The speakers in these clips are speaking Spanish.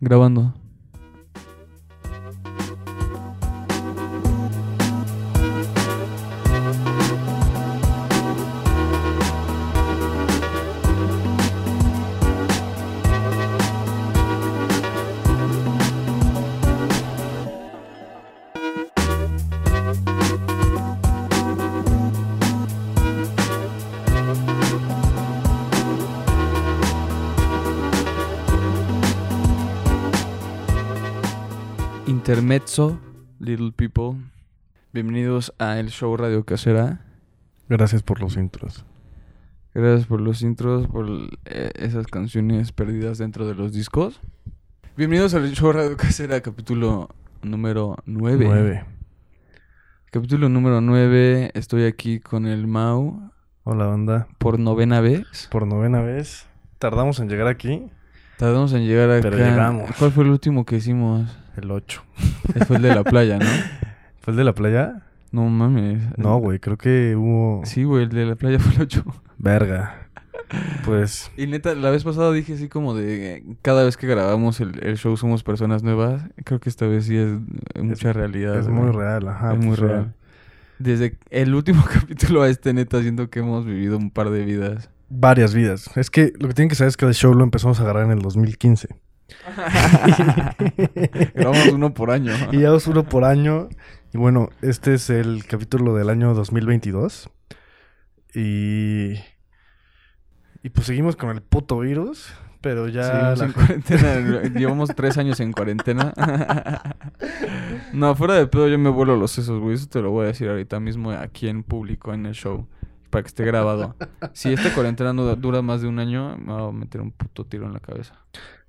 Grabando. Intermezzo, Little People. Bienvenidos a el show Radio Casera. Gracias por los intros. Gracias por los intros, por eh, esas canciones perdidas dentro de los discos. Bienvenidos al show Radio Casera, capítulo número 9. Nueve. Capítulo número 9. Estoy aquí con el Mau Hola, banda. por novena vez. Por novena vez. Tardamos en llegar aquí. Tardamos en llegar acá. Pero llegamos. ¿Cuál fue el último que hicimos? El 8. Fue el de la playa, ¿no? ¿Fue el de la playa? No mames. No, güey. Creo que hubo... Sí, güey, el de la playa fue el 8. Verga. Pues... Y neta, la vez pasada dije así como de cada vez que grabamos el, el show somos personas nuevas. Creo que esta vez sí es mucha realidad. Es güey. muy real, ajá. es muy real. Desde el último capítulo a este, neta, siento que hemos vivido un par de vidas. Varias vidas. Es que lo que tienen que saber es que el show lo empezamos a agarrar en el 2015. Grabamos uno por año. y ya es uno por año. Y bueno, este es el capítulo del año 2022. Y... Y pues seguimos con el puto virus. Pero ya... Seguimos la en cuarentena. Llevamos tres años en cuarentena. no, fuera de pedo yo me vuelo los sesos, güey. Eso te lo voy a decir ahorita mismo aquí en público, en el show. Para que esté grabado. Si esta cuarentena no dura más de un año, me voy a meter un puto tiro en la cabeza.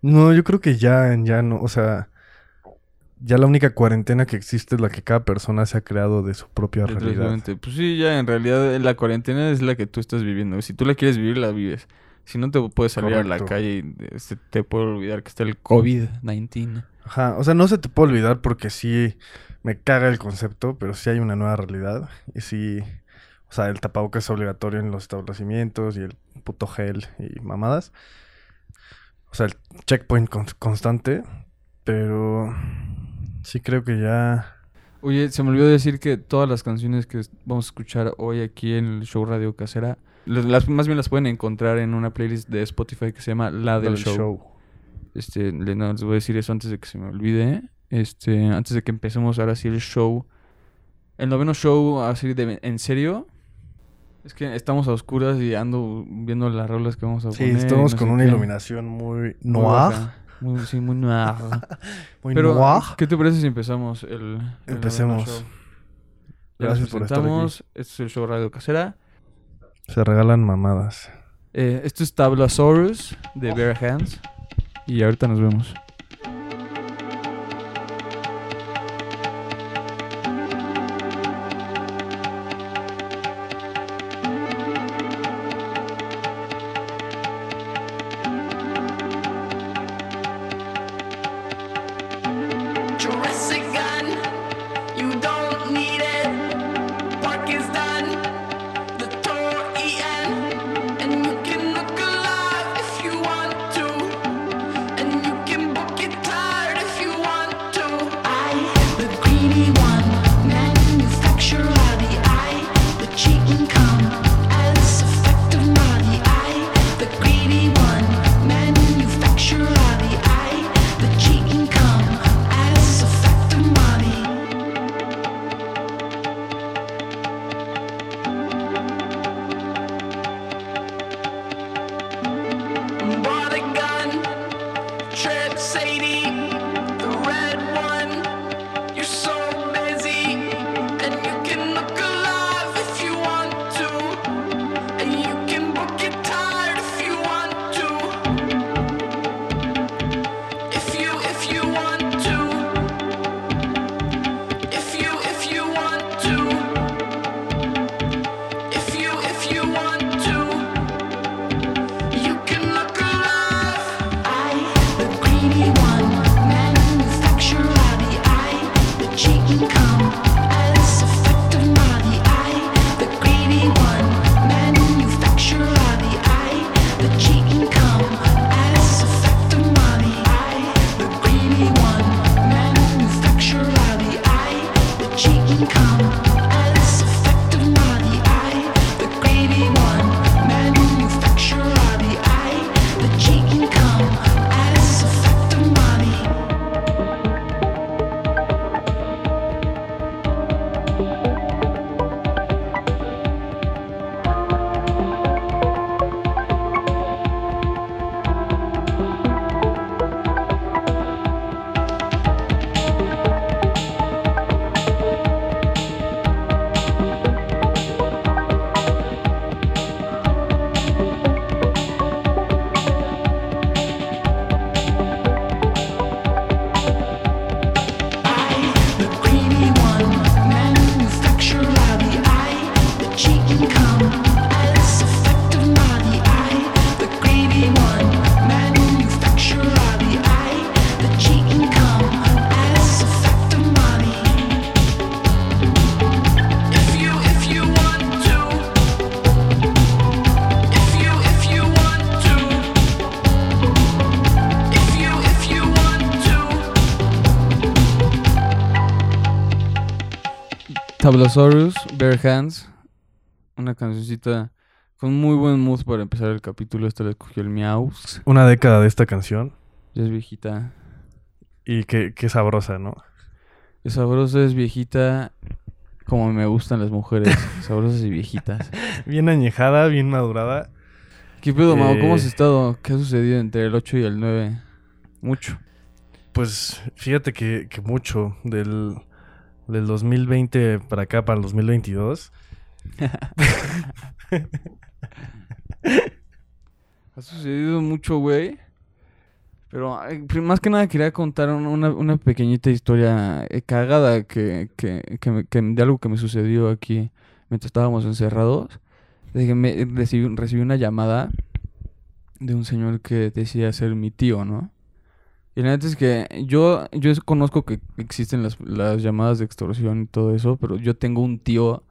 No, yo creo que ya, ya no, o sea, ya la única cuarentena que existe es la que cada persona se ha creado de su propia realidad. Pues sí, ya en realidad la cuarentena es la que tú estás viviendo. Si tú la quieres vivir, la vives. Si no te puedes salir a la calle y eh, se te puede olvidar que está el COVID-19. Ajá, o sea, no se te puede olvidar porque sí me caga el concepto, pero sí hay una nueva realidad. Y sí, o sea, el tapabocas es obligatorio en los establecimientos y el puto gel y mamadas. O sea, el checkpoint con- constante, pero sí creo que ya... Oye, se me olvidó decir que todas las canciones que vamos a escuchar hoy aquí en el show Radio Casera, las, más bien las pueden encontrar en una playlist de Spotify que se llama La del, show. Este, no, les voy a decir eso antes de que se me olvide. Este, antes de que empecemos ahora sí el show. El noveno show, así de en serio. Es que estamos a oscuras y ando viendo las rolas que vamos a Sí, poner. estamos no con una qué. iluminación muy noir. Muy, sí, muy noir. Muy Pero, noir. ¿qué te parece si empezamos el, el Empecemos. Gracias por estar aquí. Este es el show Radio Casera. Se regalan mamadas. Eh, esto es Tablasaurus de Bare Hands. Y ahorita nos vemos. Tablosaurus, Bare Hands. Una cancioncita con muy buen mood para empezar el capítulo. Esta la escogió el Miaus. Una década de esta canción. Ya es viejita. Y qué, qué sabrosa, ¿no? Es sabrosa, es viejita. Como me gustan las mujeres. sabrosas y viejitas. Bien añejada, bien madurada. ¿Qué pedo, Mau? ¿Cómo Eh. has estado? ¿Qué ha sucedido entre el 8 y el 9? Mucho. Pues fíjate que, que mucho del, del 2020 para acá, para el 2022. Ha sucedido mucho, güey. Pero más que nada quería contar un- una, una pequeñita historia eh, cagada que, que, que me- que- de algo que me sucedió aquí mientras estábamos encerrados. De que me, recibí, recibí una llamada de un señor que decía ser mi tío, ¿no? Y la neta es que yo, yo conozco que existen las, las llamadas de extorsión y todo eso, pero yo tengo un tío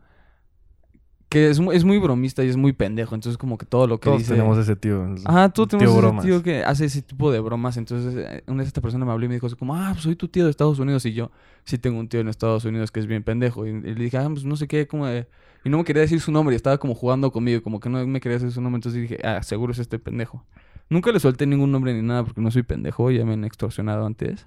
que es, es muy bromista y es muy pendejo. Entonces como que todo lo que Todos dice... tenemos ese tío. el Ah, tú tío tenemos ese bromas. tío que hace ese tipo de bromas. Entonces, eh, una vez esta persona me habló y me dijo así como, ah, pues soy tu tío de Estados Unidos. Y yo sí tengo un tío en Estados Unidos que es bien pendejo. Y, y le dije, ah, pues no sé qué, como de... Y no me quería decir su nombre y estaba como jugando conmigo, como que no me quería decir su nombre. Entonces dije, ah, seguro es este pendejo. Nunca le solté ningún nombre ni nada porque no soy pendejo, ya me han extorsionado antes.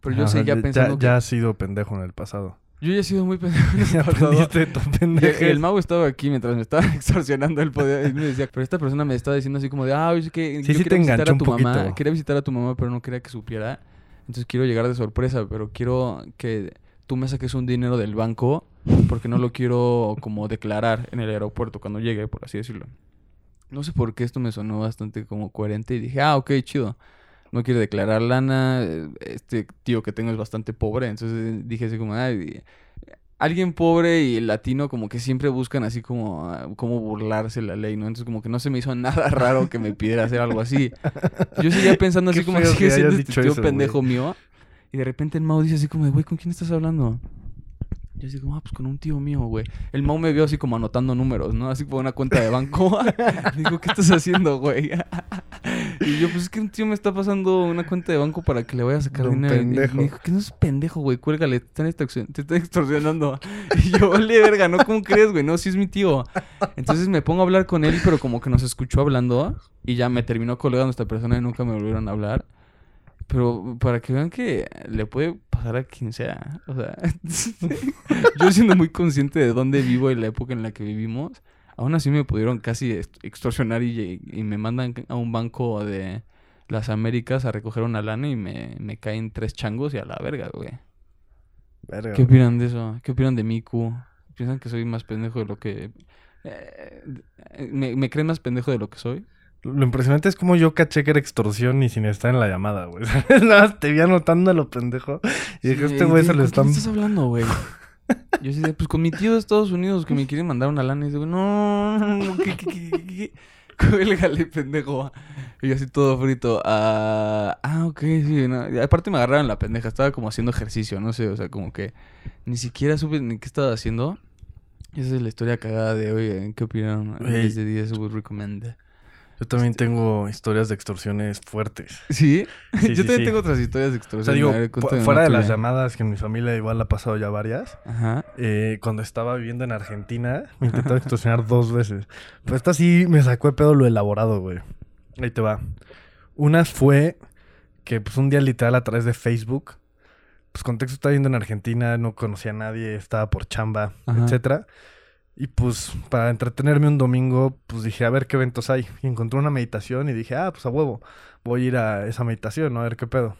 Pero yo seguía ya- pensando ya, que... ya has sido pendejo en el pasado. Yo ya he sido muy pendejo en el Ya pasado. de Y. El mago estaba aquí mientras me estaba extorsionando. Él podía, él me decía, pero esta persona me estaba diciendo así como de, ah, es que Sí, yo sí quería visitar a tu mamá. Quería visitar a tu mamá, pero no quería que supiera. Entonces quiero llegar de sorpresa, pero quiero que tú me saques un dinero del banco porque no lo quiero como declarar en el aeropuerto cuando llegue, por así decirlo. No sé por qué esto me sonó bastante como coherente y dije, ah, ok, chido. No quiere declarar lana. eh, Este tío que tengo es bastante pobre. Entonces dije así como, ay, alguien pobre y latino como que siempre buscan así como, ah, como burlarse la ley, ¿no? Entonces como que no se me hizo nada raro que me pidiera hacer algo así. Yo seguía pensando así como, sigue siendo este tío pendejo mío. Y de repente el Mau dice así como, güey, ¿con quién estás hablando? Yo así como, ah, pues con un tío mío, güey. El Mau me vio así como anotando números, ¿no? Así por una cuenta de banco. Me dijo, ¿qué estás haciendo, güey? y yo, pues es que un tío me está pasando una cuenta de banco para que le vaya a sacar dinero. Y- Y pendejo. me dijo, que no es pendejo, güey, cuélgale, te están, extorsion- te están extorsionando. Y yo, vale, verga, ¿no? ¿Cómo crees, güey? No, sí es mi tío. Entonces me pongo a hablar con él, pero como que nos escuchó hablando y ya me terminó colgando esta persona y nunca me volvieron a hablar. Pero para que vean que le puede pasar a quien sea. O sea, yo siendo muy consciente de dónde vivo y la época en la que vivimos, aún así me pudieron casi ext- extorsionar y, y me mandan a un banco de las Américas a recoger una lana y me, me caen tres changos y a la verga, güey. Verga, ¿Qué güey. opinan de eso? ¿Qué opinan de Miku? ¿Piensan que soy más pendejo de lo que... eh, ¿me, ¿Me creen más pendejo de lo que soy? Lo impresionante es como yo caché que era extorsión y sin estar en la llamada, güey. Nada más te vi anotando a lo pendejo. Y dije, Sí, este güey se ¿con le quién están... estás hablando, güey? Yo decía, pues con mi tío de Estados Unidos que me quiere mandar una lana. Y digo, no, ¿qué, qué, qué, qué, qué? Cuélgale, pendejo. Y yo así todo frito. Ah, ah, ok, sí. No. Aparte me agarraron la pendeja. Estaba como haciendo ejercicio, no sé. O sea, como que ni siquiera supe ni qué estaba haciendo. Esa es la historia cagada de hoy. ¿eh? ¿Qué opinan? Ey. 10 de 10 would recommend. Yo también tengo historias de extorsiones fuertes. ¿Sí? Sí, Yo sí, también sí. tengo otras historias de O extorsión. sea, digo, ver, fuera de las llamadas que en mi familia igual ha pasado ya varias. Ajá. eh, cuando estaba viviendo en Argentina, me intentaron extorsionar dos veces. Pero esta sí me sacó de pedo lo elaborado, güey. Ahí te va. Una fue que pues un día literal a través de Facebook, pues contexto estaba viviendo en Argentina, no conocía a nadie, estaba por chamba, Ajá. etcétera. Y pues para entretenerme un domingo, pues dije, a ver qué eventos hay. Y encontré una meditación y dije, ah, pues a huevo, voy a ir a esa meditación, ¿no? A ver qué pedo.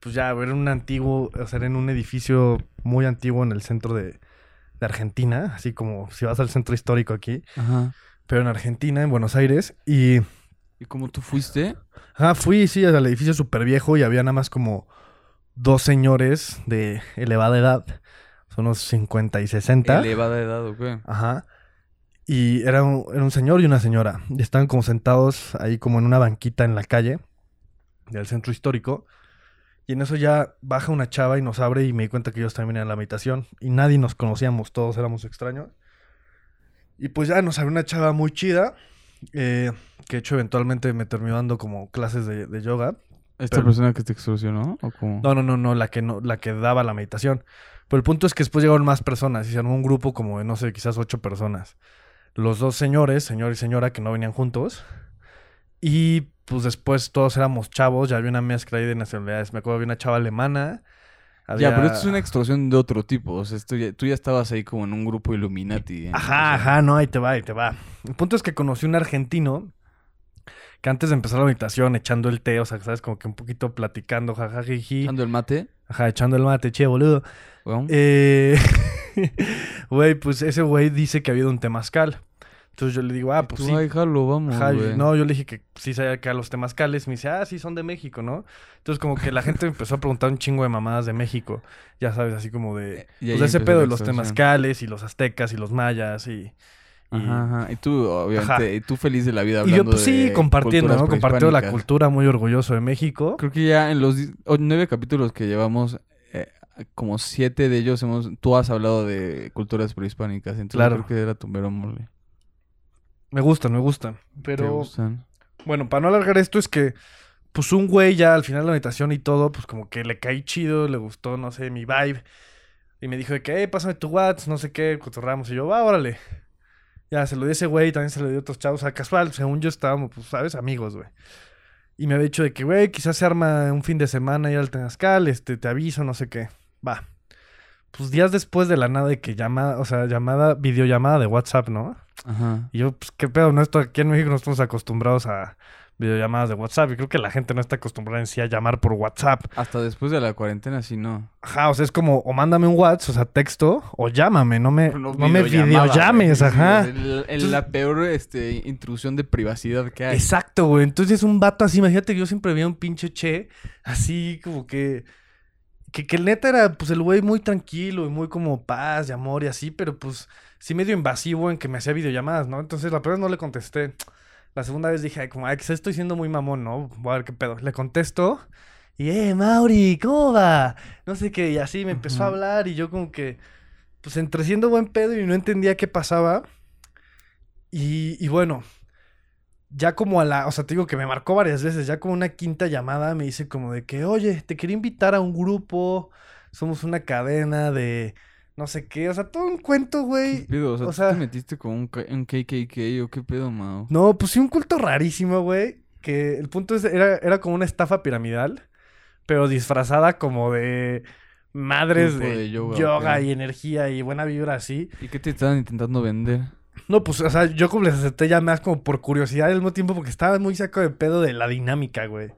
Pues ya, era un antiguo, o sea, era en un edificio muy antiguo en el centro de, de Argentina, así como si vas al centro histórico aquí, Ajá. pero en Argentina, en Buenos Aires. Y ¿Y cómo tú fuiste? ah, fui, sí, al edificio súper viejo y había nada más como dos señores de elevada edad, unos 50 y 60. Elevada edad, ¿o qué? Ajá. Y era un, era un señor y una señora. Y estaban como sentados ahí como en una banquita en la calle del centro histórico. Y en eso ya baja una chava y nos abre y me di cuenta que ellos también a la habitación. Y nadie nos conocíamos, todos éramos extraños. Y pues ya nos abrió una chava muy chida. eh, que de hecho eventualmente me terminó dando como clases de, de yoga. ¿Esta Pero- persona que te extorsionó? ¿O cómo? No, no, no, no, la que no, la que daba la meditación. Pero el punto es que después llegaron más personas y se armó un grupo como de, no sé, quizás ocho personas. Los dos señores, señor y señora, que no venían juntos. Y pues después todos éramos chavos, ya había una mezcla ahí de nacionalidades. Me acuerdo, había una chava alemana. Ya, pero esto es una extorsión de otro tipo. O sea, esto ya- tú ya estabas ahí como en un grupo Illuminati. ¿eh? Ajá, ajá, no, ahí te va, ahí te va. El punto es que conocí un argentino que antes de empezar la meditación, echando el té, o sea, sabes, como que un poquito platicando, jajajiji. Echando el mate. Ajá, echando el mate, che, boludo. Eh, Güey, pues ese güey dice que ha habido un temazcal. Entonces yo le digo, ah, pues Tú, sí. ay, jalo, vamos, Ajá, no, yo le dije que sí sabía acá los temazcales. Me dice, ah, sí, son de México, ¿no? Entonces, como que la gente empezó a preguntar un chingo de mamadas de México. Ya sabes, así como de. Pues ese pedo de los temazcales y los aztecas y los mayas y. y- Ajá, ajá. Y tú, obviamente, Ajá. y tú feliz de la vida Y hablando yo, pues sí, de compartiendo, ¿no? Compartiendo la cultura, muy orgulloso de México. Creo que ya en los nueve capítulos que llevamos, eh, como siete de ellos hemos... Tú has hablado de culturas prehispánicas. Entonces Claro. creo que era tu mero mole. Me gustan, me gustan. ¿Te Pero, gustan? bueno, para no alargar esto, es que, pues un güey ya al final de la meditación y todo, pues como que le caí chido, le gustó, no sé, mi vibe. Y me dijo de que, eh, pásame tu WhatsApp, no sé qué, cotorramos. Y yo, va, órale. Ya, se lo di a ese güey, también se lo di a otros chavos. O sea, casual, según yo estábamos, pues, ¿sabes? Amigos, güey. Y me había dicho de que, güey, quizás se arma un fin de semana ir al Tenazcal, este, te aviso, no sé qué. Va. Pues días después de la nada de que llamada, o sea, llamada, videollamada de WhatsApp, ¿no? Ajá. Y yo, pues, qué pedo, ¿no? Esto aquí en México no estamos acostumbrados a videollamadas de WhatsApp. Y creo que la gente no está acostumbrada en sí a llamar por WhatsApp. Hasta después de la cuarentena, sí, no. Ajá, o sea, es como, o mándame un WhatsApp, o sea, texto, o llámame, no me, no, me videollames, ajá. Es el- el- la peor este, intrusión de privacidad que hay. Exacto, güey. Entonces un vato así, imagínate que yo siempre veía un pinche che, así como que. Que, que el neta era, pues, el güey muy tranquilo y muy como paz y amor y así, pero pues sí medio invasivo en que me hacía videollamadas, ¿no? Entonces la primera no le contesté. La segunda vez dije, ay, como, ay, quizás estoy siendo muy mamón, ¿no? Voy a ver qué pedo. Le contesto y, eh, Mauri, ¿cómo va? No sé qué, y así me empezó a hablar y yo como que, pues, entre siendo buen pedo y no entendía qué pasaba. Y, y bueno, ya como a la, o sea, te digo que me marcó varias veces, ya como una quinta llamada me dice como de que, oye, te quería invitar a un grupo, somos una cadena de no sé qué, o sea, todo un cuento, ¿Qué güey. pedo? O sea, o ¿tú sea- te metiste con un, un KKK o qué pedo, Mao? No, pues sí, un culto rarísimo, güey, que el punto es, era, era como una estafa piramidal, pero disfrazada como de madres de, de yoga, y energía y buena vibra así. ¿Y qué te estaban intentando vender? No, pues, o sea, yo como les acepté ya más como por curiosidad al mismo tiempo porque estaba muy saco de pedo de la dinámica, güey.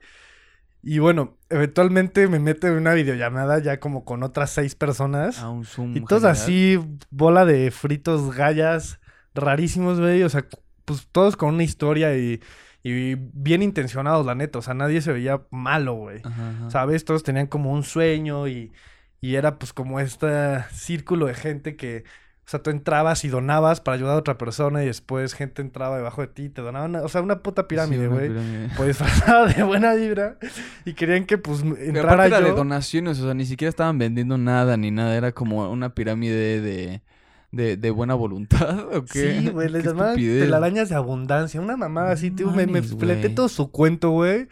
Y bueno, eventualmente me mete en una videollamada ya como con otras seis personas. A un Zoom. y todos general. así, bola de fritos gallas, rarísimos, güey. O sea, pues todos con una historia y, y bien intencionados, la neta. O sea, nadie se veía malo, güey. ¿Sabes? Todos tenían como un sueño y, y era pues como este círculo de gente que, sea, tú entrabas y donabas para ayudar a otra persona y después gente entraba debajo de ti y te donaban, o sea, una puta Sí, pirámide, güey. pirámide. pues disfrazada de buena vibra y querían que pues Pero entrara aparte era de yo. donaciones, o sea, ni siquiera estaban vendiendo nada ni nada, era como una pirámide de, de, de buena voluntad, ¿o qué? Sí, güey, les llamaban telarañas de abundancia, una mamada así, tío, me, me güey. todo su cuento, güey.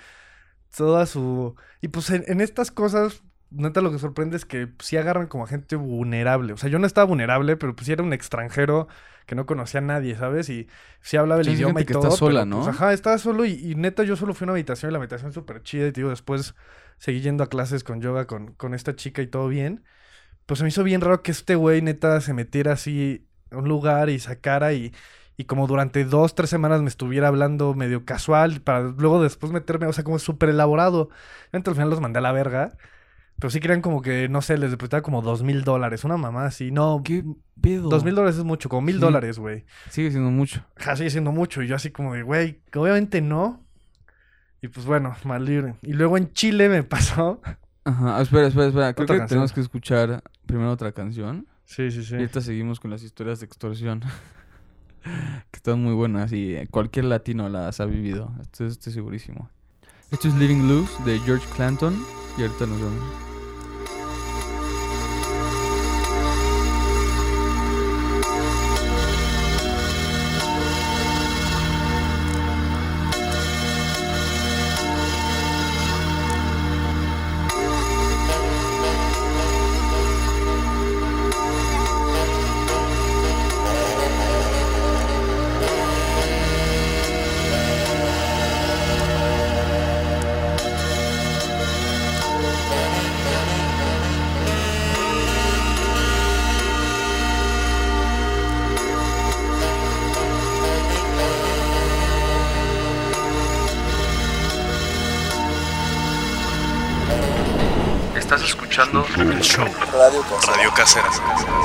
Toda su... Y pues en, en estas cosas, neta lo que sorprende es que sí agarran como a gente vulnerable. O sea, yo no estaba vulnerable, pero pues sí era un extranjero que no conocía a nadie, ¿sabes? Y sí hablaba el Sí, idioma y que todo. está sola, pero, pues, ¿no? ajá, estaba solo y, y neta yo solo fui a una habitación y la habitación súper chida. Y te digo, después seguí yendo a clases con yoga con, con esta chica y todo bien. Pues se me hizo bien raro que este güey neta se metiera así a un lugar y sacara y, y como durante dos, tres semanas me estuviera hablando medio casual para luego después meterme, o sea, como súper elaborado. Entonces al final los mandé a la verga. Pero sí querían como que, no sé, les depositaba como dos mil dólares. Una mamá así. No, ¿Qué pedo? dos mil dólares es mucho, como mil Sí. dólares, güey. Sigue siendo mucho. Ja, sigue siendo mucho. Y yo así como de, güey, obviamente no. Y pues bueno, mal libre. Y luego en Chile me pasó. Ajá, espera, espera, espera. Creo Otra que canción. tenemos que escuchar primero otra canción. Sí, sí, sí. Y ahorita seguimos con las historias de extorsión. que están muy buenas y cualquier latino las ha vivido. Esto estoy segurísimo. Esto es Living Loose de George Clanton. Y ahorita nos vemos. Casera.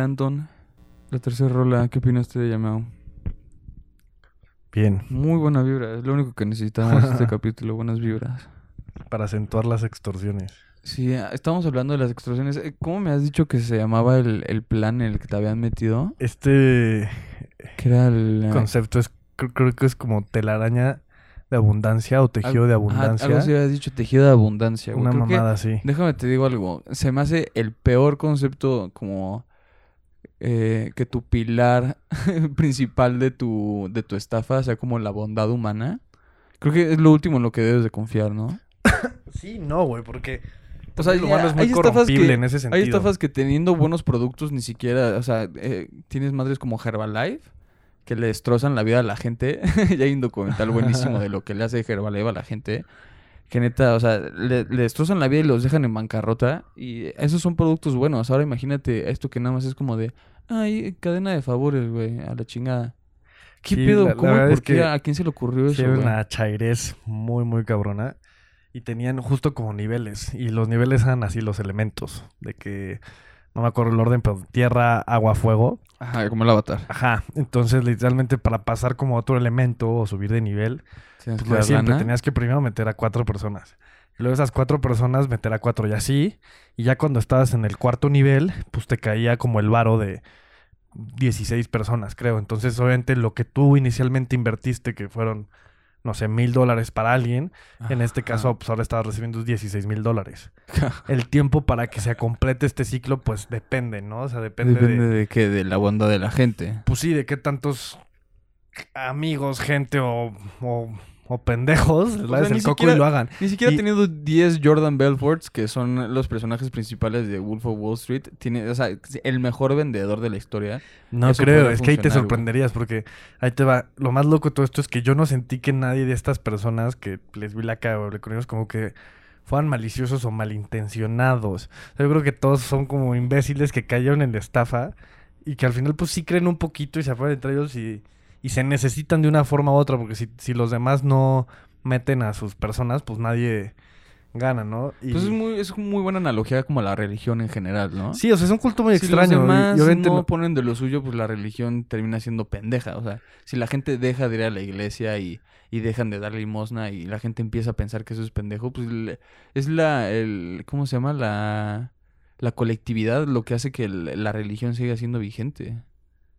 Clanton. La tercera rola, ¿qué opinaste de Yamao? Bien, Muy buena vibra, es lo único que necesitamos en este capítulo, buenas vibras. para acentuar las extorsiones. Sí, ah, estamos hablando de las extorsiones. Eh, ¿Cómo me has dicho que se llamaba el, el plan en el que te habían metido? Este Que era el... eh, concepto es, creo, que es como telaraña de abundancia o tejido de abundancia. algo así habías dicho, tejido de abundancia. güey. Una Creo mamada así. Déjame te digo algo. Se me hace el peor concepto como eh, que tu pilar principal de tu, de tu estafa sea como la bondad humana. Creo que es lo último en lo que debes de confiar, ¿no? Sí, no, güey, porque O sea, el humano es muy hay estafas corrompible que- en ese Hay estafas que teniendo buenos productos ni siquiera, o sea, eh, tienes madres como Herbalife que le destrozan la vida a la gente. y hay un documental buenísimo de lo que le hace Herbalife a la gente. Que neta, o sea, le, le destrozan la vida y los dejan en bancarrota. Y esos son productos buenos. Ahora imagínate esto que nada más es como de, ay, cadena de favores, güey, a la chingada. ¿Qué Sí, pedo? ¿Por es qué? que ¿A quién se le ocurrió eso, era una chairez muy, muy cabrona. Y tenían justo como niveles. Y los niveles eran así los elementos. De que, no me acuerdo el orden, pero tierra, agua, fuego. Ajá, como el avatar. Ajá. Entonces, literalmente, para pasar como a otro elemento o subir de nivel, pues que siempre, lana. tenías que primero meter a cuatro personas. Y luego esas cuatro personas meter a cuatro y así. Y ya cuando estabas en el cuarto nivel, pues te caía como el varo de 16 personas, creo. Entonces, obviamente, lo que tú inicialmente invertiste, que fueron, no sé, mil dólares para alguien, en este caso, pues ahora estabas recibiendo 16 mil dólares. El tiempo para que se complete este ciclo, pues depende, ¿no? O sea, depende, Depende de... de qué, de la bondad de la gente. Pues sí, de qué tantos amigos, gente o, o, o pendejos les sea, ni el coco siquiera- y lo hagan. Ni siquiera Y- teniendo 10 Jordan Belforts, que son los personajes principales de Wolf of Wall Street, tiene, o sea, el mejor vendedor de la historia. No creo, es que ahí te güey. sorprenderías porque ahí te va. Lo más loco de todo esto es que yo no sentí que nadie de estas personas que les vi la cara o le conocimos como que fueran maliciosos o malintencionados. O sea, yo creo que todos son como imbéciles que cayeron en la estafa y que al final pues sí creen un poquito y se apoyan entre ellos y, y se necesitan de una forma u otra porque si, si los demás no meten a sus personas pues nadie gana, ¿no? Y... Pues es muy, es muy buena analogía como a la religión en general, ¿no? Sí, o sea, es un culto muy si extraño. los demás y no ponen de lo suyo, pues la religión termina siendo pendeja. O sea, si la gente deja de ir a la iglesia y, y dejan de dar limosna y la gente empieza a pensar que eso es pendejo, pues le- es la, el, ¿cómo se llama? La, la colectividad lo que hace que el- la religión siga siendo vigente.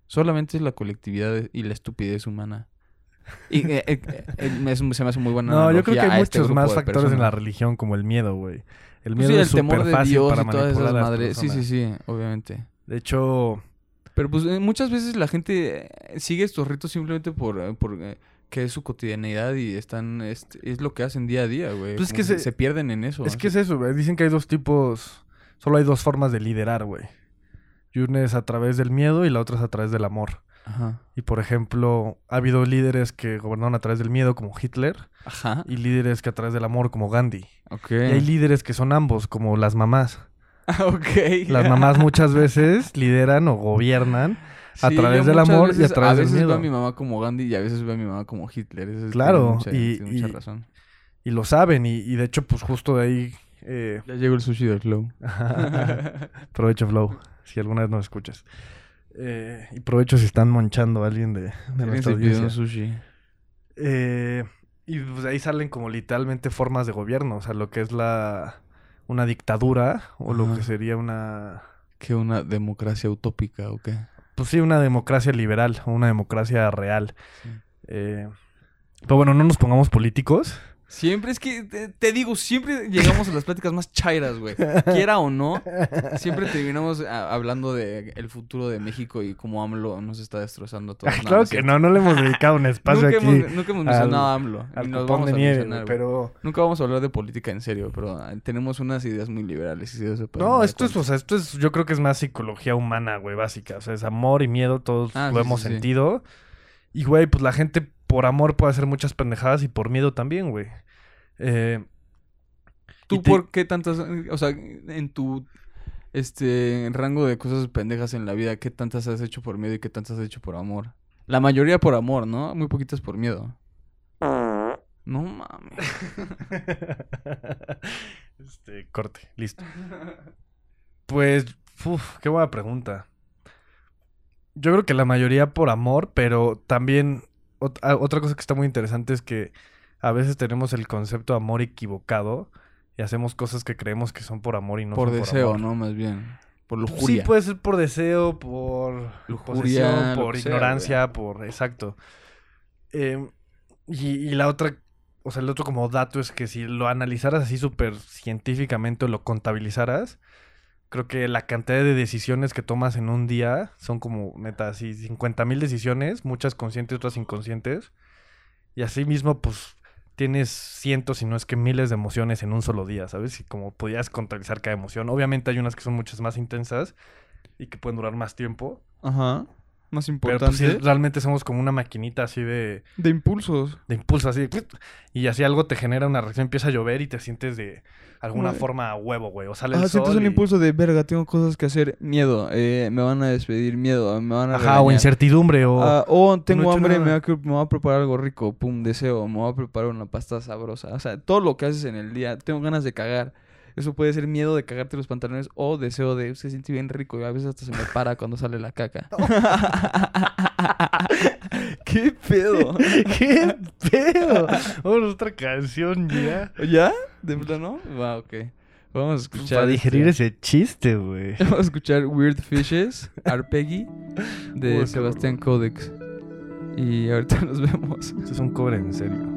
Solamente es la colectividad y la estupidez humana. Y eh, eh, eh, me- se me hace muy buena No, yo creo que hay este muchos más factores en la religión, como el miedo, güey. El Pues miedo sí, es el temor súper de fácil Dios para y todas manipular esas madres. Sí, sí, sí, obviamente. De hecho, Pero pues eh, muchas veces la gente eh, sigue estos ritos simplemente por, eh, por eh, que es su cotidianidad y están este, es lo que hacen día a día, güey. Pues es que se- se pierden en eso. es que es eso, güey. Dicen que hay dos tipos, solo hay dos formas de liderar, güey. Y una es a través del miedo y la otra es a través del amor. Ajá. Y por ejemplo, ha habido líderes que gobernaron a través del miedo, como Hitler, Ajá. y líderes que a través del amor, como Gandhi. Ok. Y hay líderes que son ambos, como las mamás. Ah, ok. Las mamás muchas veces lideran o gobiernan a Sí, través del amor y a veces- través A del veces veo miedo. a mi mamá como Gandhi y a veces veo a mi mamá como Hitler. Eso es- Claro, tiene mucha, y- mucha y- razón. Y lo saben, y, y de hecho, pues justo de ahí... eh, Ya llegó el sushi del flow. provecho, Flow, si alguna vez nos escuchas. Eh, y provecho si están monchando a alguien de, de Alguien nuestra audiencia. sushi. Eh, y pues ahí salen como literalmente formas de gobierno, o sea, lo que es la una dictadura o lo que sería una ¿Qué una democracia utópica o qué? pues sí, una democracia liberal o una democracia real. Sí. Eh, pero bueno, no nos pongamos políticos. Siempre es que, te, te digo, siempre llegamos a las pláticas más chairas, güey. Quiera o no, siempre terminamos a- hablando de el futuro de México y cómo AMLO nos está destrozando a todos. No, claro que no, no le hemos dedicado un espacio nunca, aquí hemos, nunca hemos mencionado al- a AMLO. al nos vamos de a nieve, mencionar, pero Nunca vamos a hablar de política en serio, pero ah, tenemos unas ideas muy liberales. Y eso No, esto es, o sea, esto es, yo creo que es más psicología humana, güey, básica. O sea, es amor y miedo, todos Ah, lo sí, hemos sí, sí. sentido. Y, güey, pues la gente por amor puede hacer muchas pendejadas y por miedo también, güey. Eh, ¿Tú te- por qué tantas, o sea, en tu este rango de cosas pendejas en la vida, qué tantas has hecho por miedo y qué tantas has hecho por amor? La mayoría por amor, ¿no? Muy poquitas por miedo. No mames. este, corte, listo. Pues Uf, qué buena pregunta. Yo creo que la mayoría por amor, pero también ot- ah, otra cosa que está muy interesante es que a veces tenemos el concepto de amor equivocado y hacemos cosas que creemos que son por amor y no por son deseo, amor. ¿no? Más bien. Por Sí, lujuria. puede ser por deseo, por Lujuria, posesión, por sea, ignorancia, por... Exacto. Eh, y, y la otra, o sea, el otro como dato es que si lo analizaras así súper científicamente o lo contabilizaras, creo que la cantidad de decisiones que tomas en un día son como, neta, así 50 mil decisiones, muchas conscientes, otras inconscientes. Y así mismo, pues, tienes cientos, si no es que miles de emociones en un solo día, ¿sabes? Y como podías contabilizar cada emoción. Obviamente hay unas que son muchas más intensas y que pueden durar más tiempo. Ajá. Más Pero importante. pues sí, realmente somos como una maquinita así de, De impulsos. de impulso, así de... Y así algo te genera una reacción, empieza a llover y te sientes de alguna forma huevo, güey. O sale el Ah, sol sientes un y- impulso de verga, tengo cosas que hacer. Miedo. Eh, me van a despedir. Miedo. Me van a Ajá, o incertidumbre o... Ah, o tengo he hambre, me voy, a, me voy a preparar algo rico, pum, deseo, me voy a preparar una pasta sabrosa. O sea, todo lo que haces en el día, tengo ganas de cagar. Eso puede ser miedo de cagarte los pantalones o deseo de se siente bien rico y a veces hasta se me para cuando sale la caca. ¿Qué pedo? ¡Qué pedo! Vamos a otra canción ya. ¿Ya? ¿De plano? Va, ok. Vamos a escuchar. Para digerir este- ese chiste, güey. Vamos a escuchar Weird Fishes, Arpeggi, de Sebastián Codex. Y ahorita nos vemos. Esto es un cover en serio.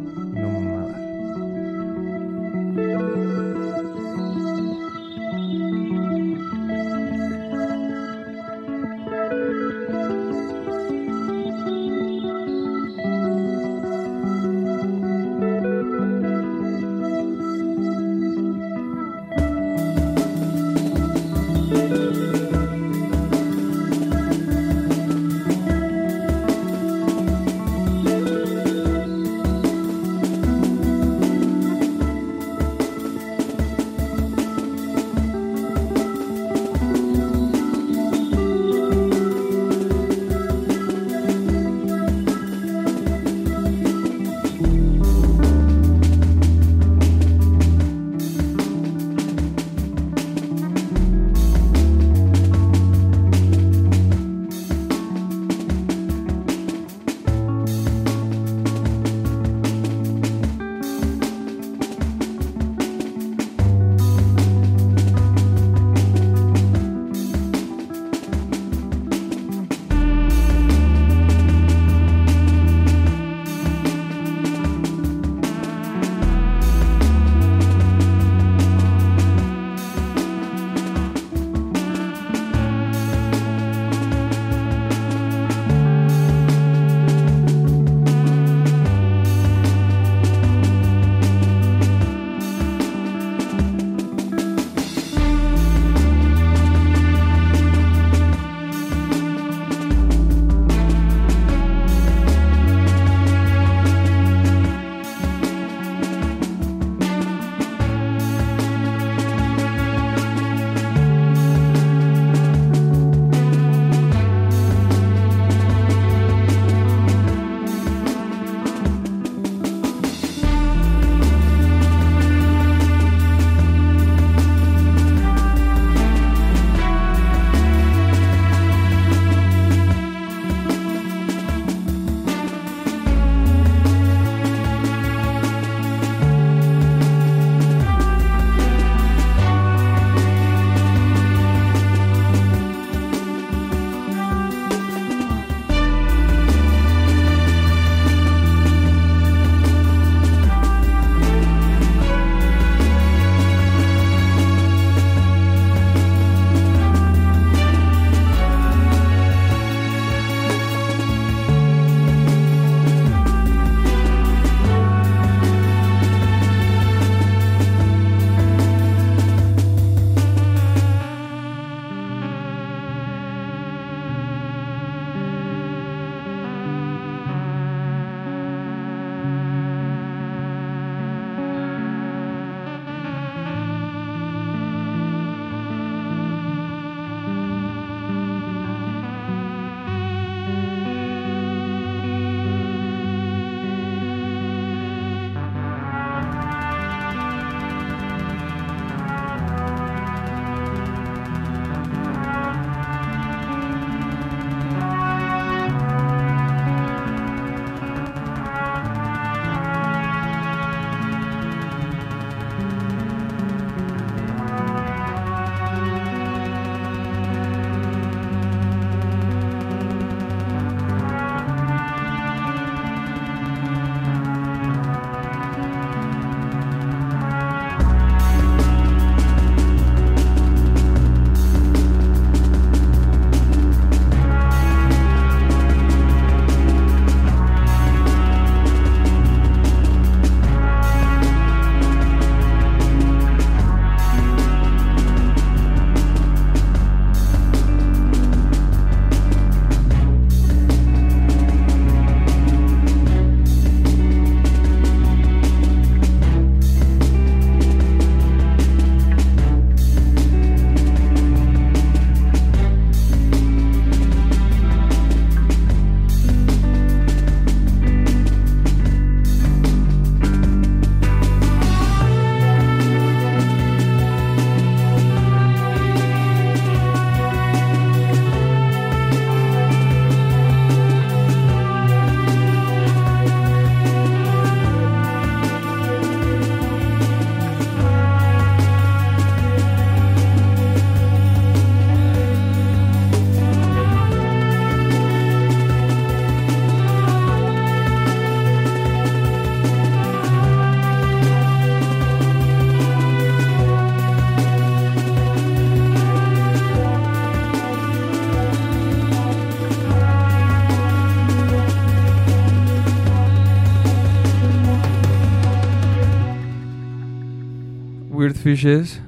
Fishes,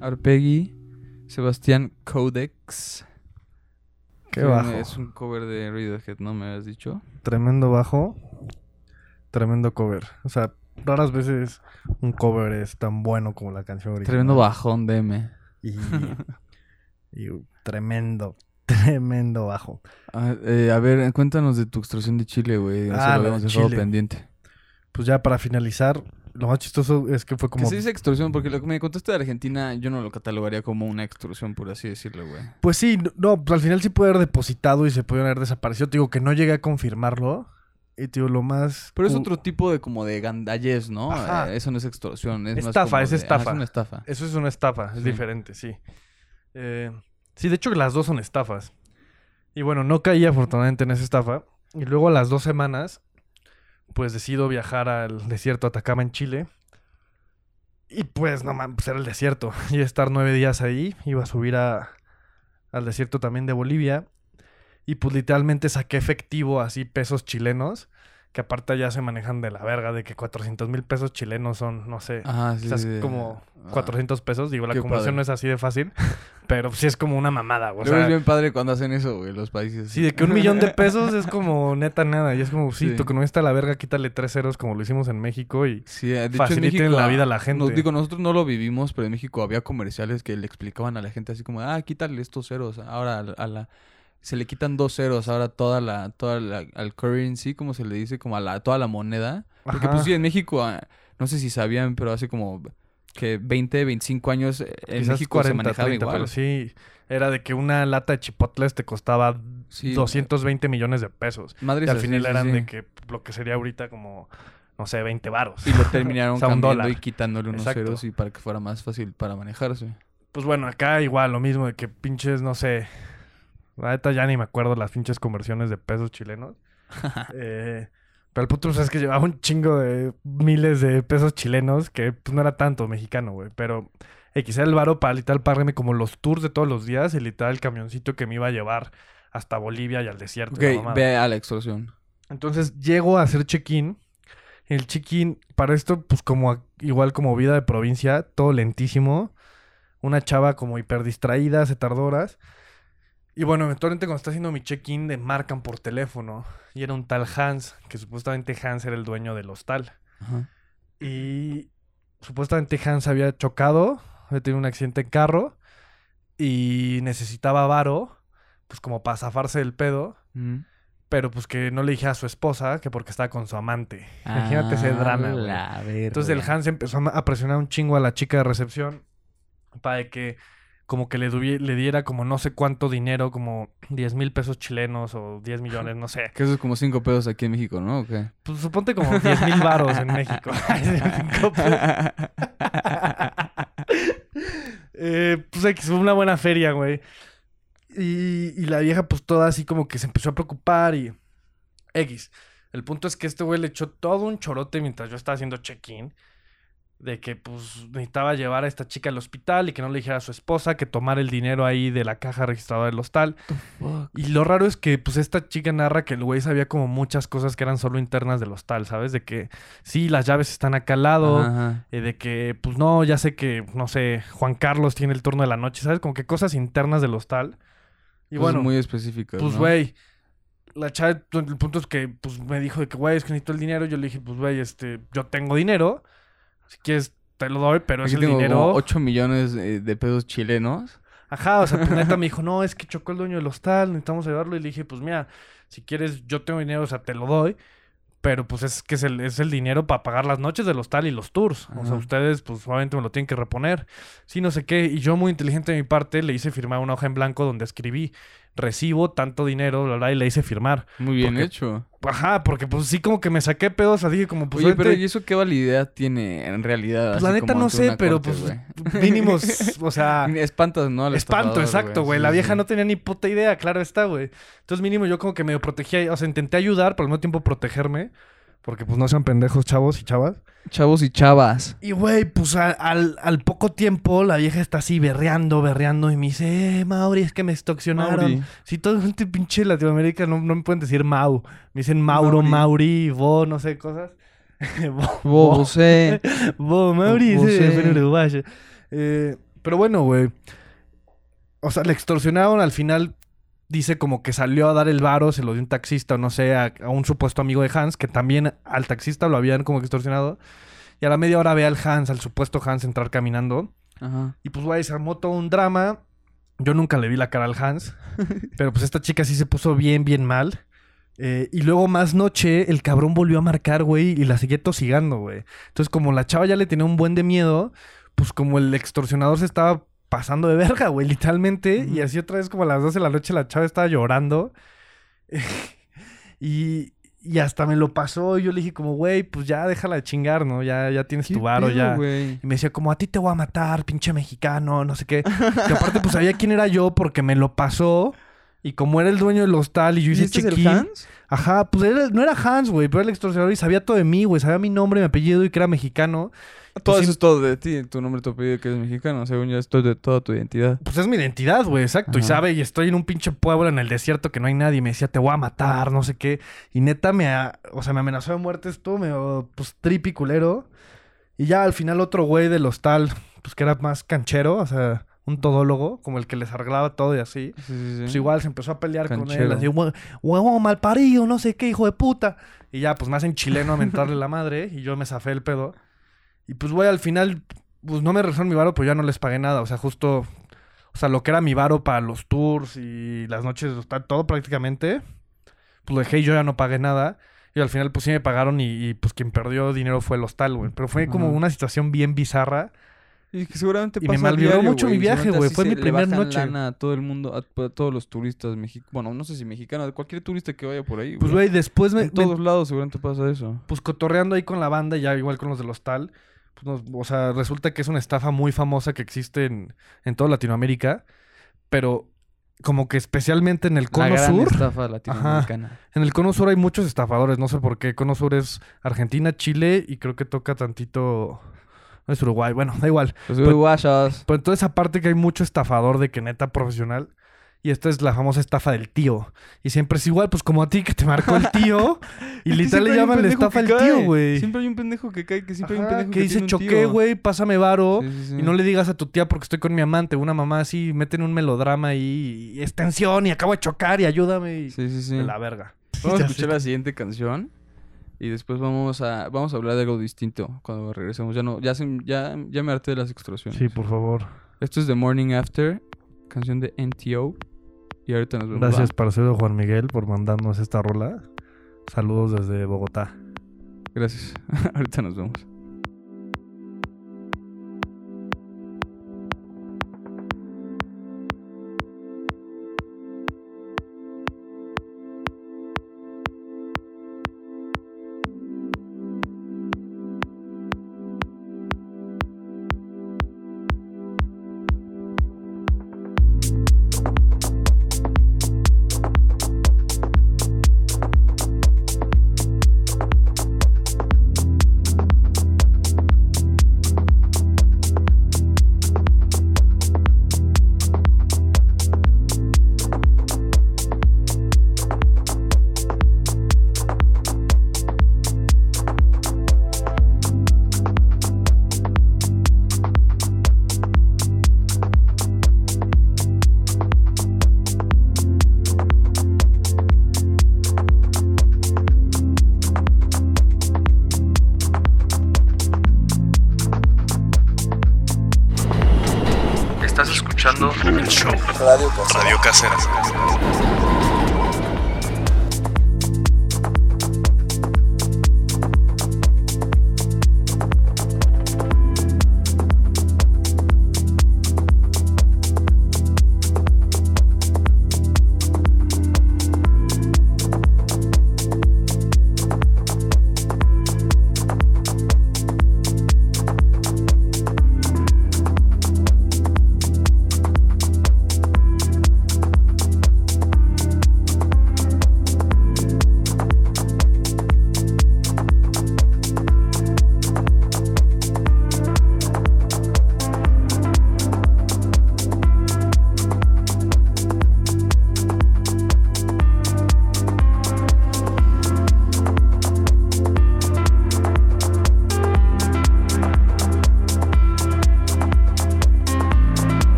Arpeggi, Sebastián Codex. Qué bajo. Es un cover de Radiohead, ¿no me habías dicho? Tremendo bajo. Tremendo cover. O sea, raras veces un cover es tan bueno como la canción original. Tremendo bajón de M. Y, y tremendo, tremendo bajo. Ah, eh, a ver, cuéntanos de tu extrusión de Chile, güey. Ah, lo habíamos de dejado pendiente. Pues ya para finalizar, lo más chistoso es que fue como... ¿Qué se dice extrusión? Porque lo que me contaste de Argentina, yo no lo catalogaría como una extrusión, por así decirlo, güey. Pues sí, no- pues al final sí puede haber depositado y se puede haber desaparecido. Te digo que no llegué a confirmarlo. Y te digo, lo más... Pero es otro tipo de como de gandallez, ¿no? Ajá. Eh, eso no es extorsión, es más Estafa, como es de- estafa. ah, es una estafa. Eso es una estafa, es Sí. diferente, sí. Eh, sí, de hecho las dos son estafas. Y bueno, no caí afortunadamente en esa estafa. Y luego a las dos semanas, pues decido viajar al desierto de Atacama en Chile. Y pues no mames, pues era el desierto. Iba a estar nueve días ahí. Iba a subir a, al desierto también de Bolivia. Y pues literalmente saqué efectivo así pesos chilenos. Que aparte ya se manejan de la verga de que 400 mil pesos chilenos son, no sé. Sí. O sea, es como Ah. 400 pesos. Digo, la conversión no es así de fácil. Pero sí es como una mamada, güey. O es sea, bien padre cuando hacen eso, güey, los países. sí, de que un millón de pesos es como neta nada. Y es como, sí, Sí. tu economía está a la verga, quítale tres ceros como lo hicimos en México. Y Sí, de hecho en Faciliten México... la vida a ah, la gente. Nos, digo, nosotros no lo vivimos, pero en México había comerciales que le explicaban a la gente así como, ah, quítale estos ceros. Ahora a la... Se le quitan dos ceros, ahora toda la... Toda la... Al currency, como se le dice, como a la... Toda la moneda. Porque Ajá. pues sí, en México, ah, no sé si sabían, pero hace como... Que 20, 25 años eh, en quizás México se manejaba 30, igual. Pero sí, era de que una lata de chipotles te costaba Sí. 220 millones de pesos. Madres y al final sí, eran sí. de que lo que sería ahorita como, no sé, 20 varos. Y lo terminaron O sea, un cambiando y quitándole unos Exacto. ceros y para que fuera más fácil para manejarse. Pues bueno, acá igual lo mismo de que pinches, no sé. La neta ya ni me acuerdo las pinches conversiones de pesos chilenos. Eh, pero el punto pues, es que llevaba un chingo de miles de pesos chilenos que pues no era tanto mexicano, güey. Pero X era el varo para literal pagarme como los tours de todos los días y literal el camioncito que me iba a llevar hasta Bolivia y al desierto. Ok, ve a la extorsión. Entonces llego a hacer check-in. El check-in, para esto, pues como igual como vida de provincia, todo lentísimo. Una chava como hiper distraída, se tardó horas. Y bueno, eventualmente cuando está haciendo mi check-in, me marcan por teléfono. Y era un tal Hans, que supuestamente Hans era el dueño del hostal. Ajá. Y supuestamente Hans había chocado, había tenido un accidente en carro. Y necesitaba varo, pues como para zafarse del pedo. Mm. Pero pues que no le dije a su esposa que porque estaba con su amante. Imagínate ese drama. Ah. Entonces el Hans empezó a presionar un chingo a la chica de recepción para que como que le, le diera como no sé cuánto dinero, como 10 mil pesos chilenos o 10 millones, no sé. Que eso es como 5 pesos aquí en México, ¿no? ¿O qué? Pues suponte como 10 mil varos en México. Eh, pues X, fue una buena feria, güey. Y, y la vieja, pues toda así como que se empezó a preocupar y. X. El punto es que este güey le echó todo un chorote mientras yo estaba haciendo check-in. De que, pues, necesitaba llevar a esta chica al hospital y que no le dijera a su esposa que tomara el dinero ahí de la caja registradora del hostal. Y lo raro es que, pues, esta chica narra que el güey sabía como muchas cosas que eran solo internas del hostal, ¿sabes? De que, sí, las llaves están acá al lado. Eh, de que, pues, no, ya sé que, no sé, Juan Carlos tiene el turno de la noche, ¿sabes? Como que cosas internas del hostal. Y Cosas bueno, muy específicas, pues, ¿no? güey, la chava, el punto es que, pues, me dijo de que, güey, es que necesito el dinero. Yo le dije, pues, güey, este, yo tengo dinero. Si quieres, te lo doy, pero Aquí es el tengo dinero... como 8 millones eh, de pesos chilenos. Ajá, o sea, pues neta me dijo, no, es que chocó el dueño del hostal, necesitamos ayudarlo. Y le dije, pues mira, si quieres, yo tengo dinero, o sea, te lo doy. Pero pues es que es el, es el dinero para pagar las noches del hostal y los tours. O sea, ustedes, pues obviamente me lo tienen que reponer. Sí, no sé qué. Y yo, muy inteligente de mi parte, le hice firmar una hoja en blanco donde escribí, recibo tanto dinero, bla, bla, y le hice firmar. Muy bien Porque- hecho. Ajá, porque pues sí como que me saqué pedos, o sea, dije como, pues Oye, pero ¿y eso qué validad tiene en realidad? pues, la neta no sé, pero corte, pues güey? mínimos, o sea... Espantas, ¿no? Al Espanto, exacto, güey. Sí, la sí. vieja no tenía ni puta idea, claro está, güey. Entonces, mínimo, yo como que medio protegía, o sea, intenté ayudar, pero al mismo tiempo protegerme. Porque, pues, no sean pendejos chavos y chavas. Chavos y chavas. Y, güey, pues, al, al poco tiempo, la vieja está así berreando, berreando. Y me dice, eh, Mauri, es que me extorsionaron. Mauri. Si todo gente pinche Latinoamérica no, no me pueden decir Mau. Me dicen Mauro, Mauri. Mauri, Vo, no sé, cosas. Vo, Vos. Bo, Mauri, Vos, en uruguayo. Eh, pero bueno, güey. O sea, le extorsionaron al final. Dice como que salió a dar el varo, se lo dio un taxista o no sé, a, a un supuesto amigo de Hans, que también al taxista lo habían como extorsionado. Y a la media hora ve al Hans, al supuesto Hans, entrar caminando. Ajá. Y pues, güey, se armó todo un drama. Yo nunca le vi la cara al Hans. pero pues esta chica sí se puso bien, bien mal. Eh, y luego más noche, el cabrón volvió a marcar, güey, y la seguía tosigando, güey. Entonces, como la chava ya le tenía un buen de miedo, pues como el extorsionador se estaba pasando de verga, güey, literalmente. Y así otra vez, como a las 12 de la noche, la chava estaba llorando. y, y hasta me lo pasó. Y yo le dije, como, güey, pues ya déjala de chingar, ¿no? Ya, ya tienes ¿Qué tu varo, ya. Y me decía, como, a ti te voy a matar, pinche mexicano, no sé qué. Que aparte, pues sabía quién era yo porque me lo pasó. Y como era el dueño del hostal y yo ¿Y hice este es el check-in. Hans? Ajá, pues era- no era Hans, güey, pero era el extorsionador y sabía todo de mí, güey. Sabía mi nombre, mi apellido y que era mexicano. Todo sí- eso es todo de ti. Tu nombre, tu apellido, que eres mexicano. Según yo, esto es de toda tu identidad. Pues es mi identidad, güey, exacto. Y sabe, y estoy en un pinche pueblo en el desierto que no hay nadie. Y me decía, te voy a matar, no sé qué. Y neta me, a- o sea, me amenazó de muerte esto, me, pues tripi culero. Y ya al final otro güey del hostal, pues que era más canchero, o sea, un todólogo, como el que les arreglaba todo y así. Sí, sí, sí. Pues igual se empezó a pelear con él, Canchero. así, "Hue- huevón mal parido, no sé qué, hijo de puta. Y ya, pues más en chileno a mentarle la madre, y yo me zafé el pedo. Y pues, güey, al final, pues no me regresaron mi varo, pues ya no les pagué nada. O sea, justo, o sea, lo que era mi varo para los tours y las noches todo prácticamente, pues lo dejé y yo ya no pagué nada. Y al final, pues sí me pagaron y, y, pues quien perdió dinero fue el hostal, güey. Pero fue como una situación bien bizarra. Y que seguramente Y me pasa diario, mucho mi viaje, güey. Fue mi le primer bajan noche. lana a todo el mundo, a, a todos los turistas mexicanos. Bueno, no sé si mexicanos, cualquier turista que vaya por ahí. Pues, güey, después me, En me- todos lados seguramente pasa eso. pues cotorreando ahí con la banda, ya igual con los del hostal, pues o sea, resulta que es una estafa muy famosa que existe en, en toda Latinoamérica, pero como que especialmente en el La cono gran sur, estafa latinoamericana. en el cono sur hay muchos estafadores, no sé por qué, cono sur es Argentina, Chile y creo que toca tantito, no es Uruguay, bueno, da igual, Los uruguayos. pero en toda esa parte que hay mucho estafador de que neta profesional. Y esta es la famosa estafa del tío. Y siempre es igual, pues como a ti que te marcó el tío. y literal le llaman la estafa del tío, güey. Siempre hay un pendejo que cae, que siempre hay un pendejo que que, dice, tiene un choqué, tío". güey, pásame varo. Sí, sí, sí. Y no le digas a tu tía porque estoy con mi amante, una mamá así, meten un melodrama ahí, y es tensión y acabo de chocar y ayúdame. Y... Sí, sí, sí. De la verga. Vamos a escuchar la siguiente canción y después vamos a vamos a hablar de algo distinto cuando regresemos. Ya no ya ya, ya me harté de las extorsiones. Sí, por favor. Esto es The Morning After, canción de NTO y ahorita nos vemos. Gracias, parcero Juan Miguel, por mandarnos esta rola. Saludos desde Bogotá. Gracias. ahorita nos vemos.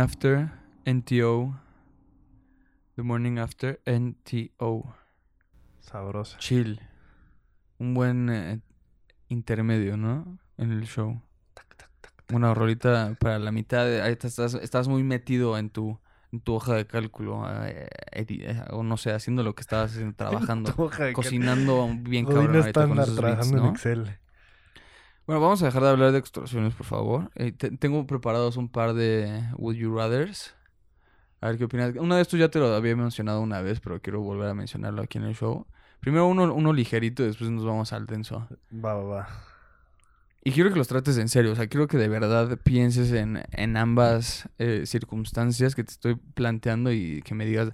After, NTO. The Morning After, NTO. Sabrosa. Chill. Un buen eh, intermedio, ¿no? En el show. Una rolita para la mitad. de- ahí estás, estás muy metido en tu, en tu hoja de cálculo. eh, edi- eh, o no sé, haciendo lo que estabas haciendo, trabajando. Tu hoja de cocinando bien cabrón con esos beats, trabajando en ¿no? Excel. Bueno, vamos a dejar de hablar de extorsiones, por favor. Eh, te- tengo preparados un par de Would You Rathers. A ver qué opinas. Una de estos ya te lo había mencionado una vez, pero quiero volver a mencionarlo aquí en el show. Primero uno, uno ligerito y después nos vamos al denso. Va, va, va. Y quiero que los trates en serio. O sea, quiero que de verdad pienses en, en ambas eh, circunstancias que te estoy planteando y que me digas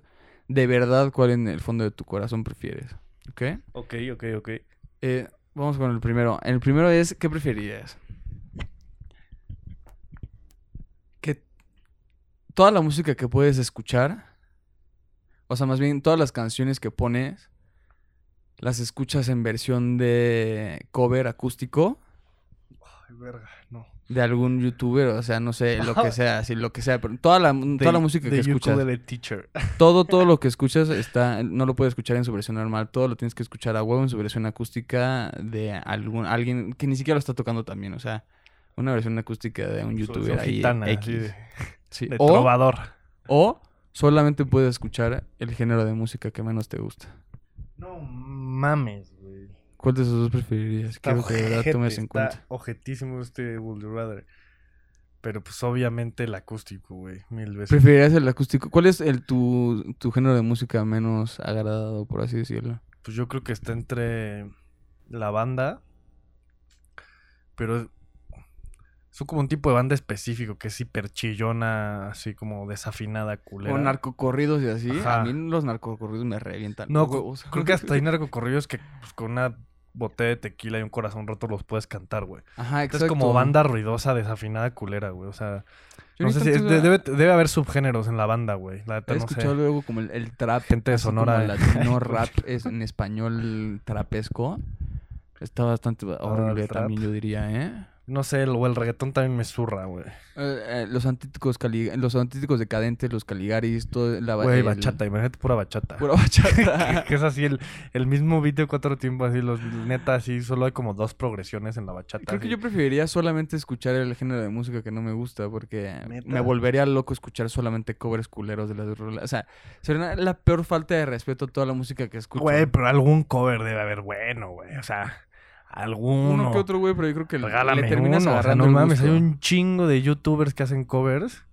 de verdad cuál en el fondo de tu corazón prefieres. ¿Ok? Ok, ok, ok. Eh, vamos con el primero. El primero es, ¿qué preferirías? Que toda la música que puedes escuchar, o sea, más bien todas las canciones que pones, las escuchas en versión de cover acústico Ay, verga, no. De algún youtuber, o sea, no sé, lo que sea, sí, lo que sea, pero toda la, toda la música que escuchas, teacher. todo, todo lo que escuchas está, no lo puedes escuchar en su versión normal, todo lo tienes que escuchar a huevo en su versión acústica de algún, alguien que ni siquiera lo está tocando también, o sea, una versión acústica de un youtuber ahí gitana, X. de, Sí, de O, trovador. o solamente puedes escuchar el género de música que menos te gusta. No mames. ¿Cuál de esos dos preferirías? Está Quiero que de verdad tomes en está cuenta. ojetísimo este Would You Rather. Pero pues obviamente el acústico, güey. Mil veces. ¿Preferirías el acústico? ¿Cuál es el tu, tu género de música menos agradado, por así decirlo? Pues yo creo que está entre la banda. Pero es como un tipo de banda específico que es hiper chillona, así como desafinada, culera. O narcocorridos y así. Ajá. A mí los narcocorridos me revientan. No, creo que hasta hay narcocorridos que pues, con una botella de tequila y un corazón roto los puedes cantar, güey. Ajá, exacto. es como banda ruidosa, desafinada, culera, güey. O sea, no sé si debe, debe haber subgéneros en la banda, güey. La neta He no escuchado sé. luego como el, el trap. Gente de así como Sonora, eh. latino rap es en español trapesco. Está bastante horrible también, yo diría, ¿eh? No sé, el, o el reggaetón también me zurra, güey. Eh, eh, los antíticos cali- los antíticos decadentes, los caligaris, todo la Güey, el- bachata, imagínate pura bachata. Pura bachata. que es así el, el mismo beat de cuatro tiempos, así, los neta, así, solo hay como dos progresiones en la bachata. Creo que yo preferiría solamente escuchar el género de música que no me gusta porque ¿Neta? me volvería loco escuchar solamente covers culeros de las rolas. O sea, sería la peor falta de respeto a toda la música que escucho. Güey, pero algún cover debe haber bueno, güey. O sea, alguno. Uno que otro, güey, pero yo creo que le- Regálame le terminas uno. O sea, agarrando no el mames, hay un chingo de youtubers que hacen covers.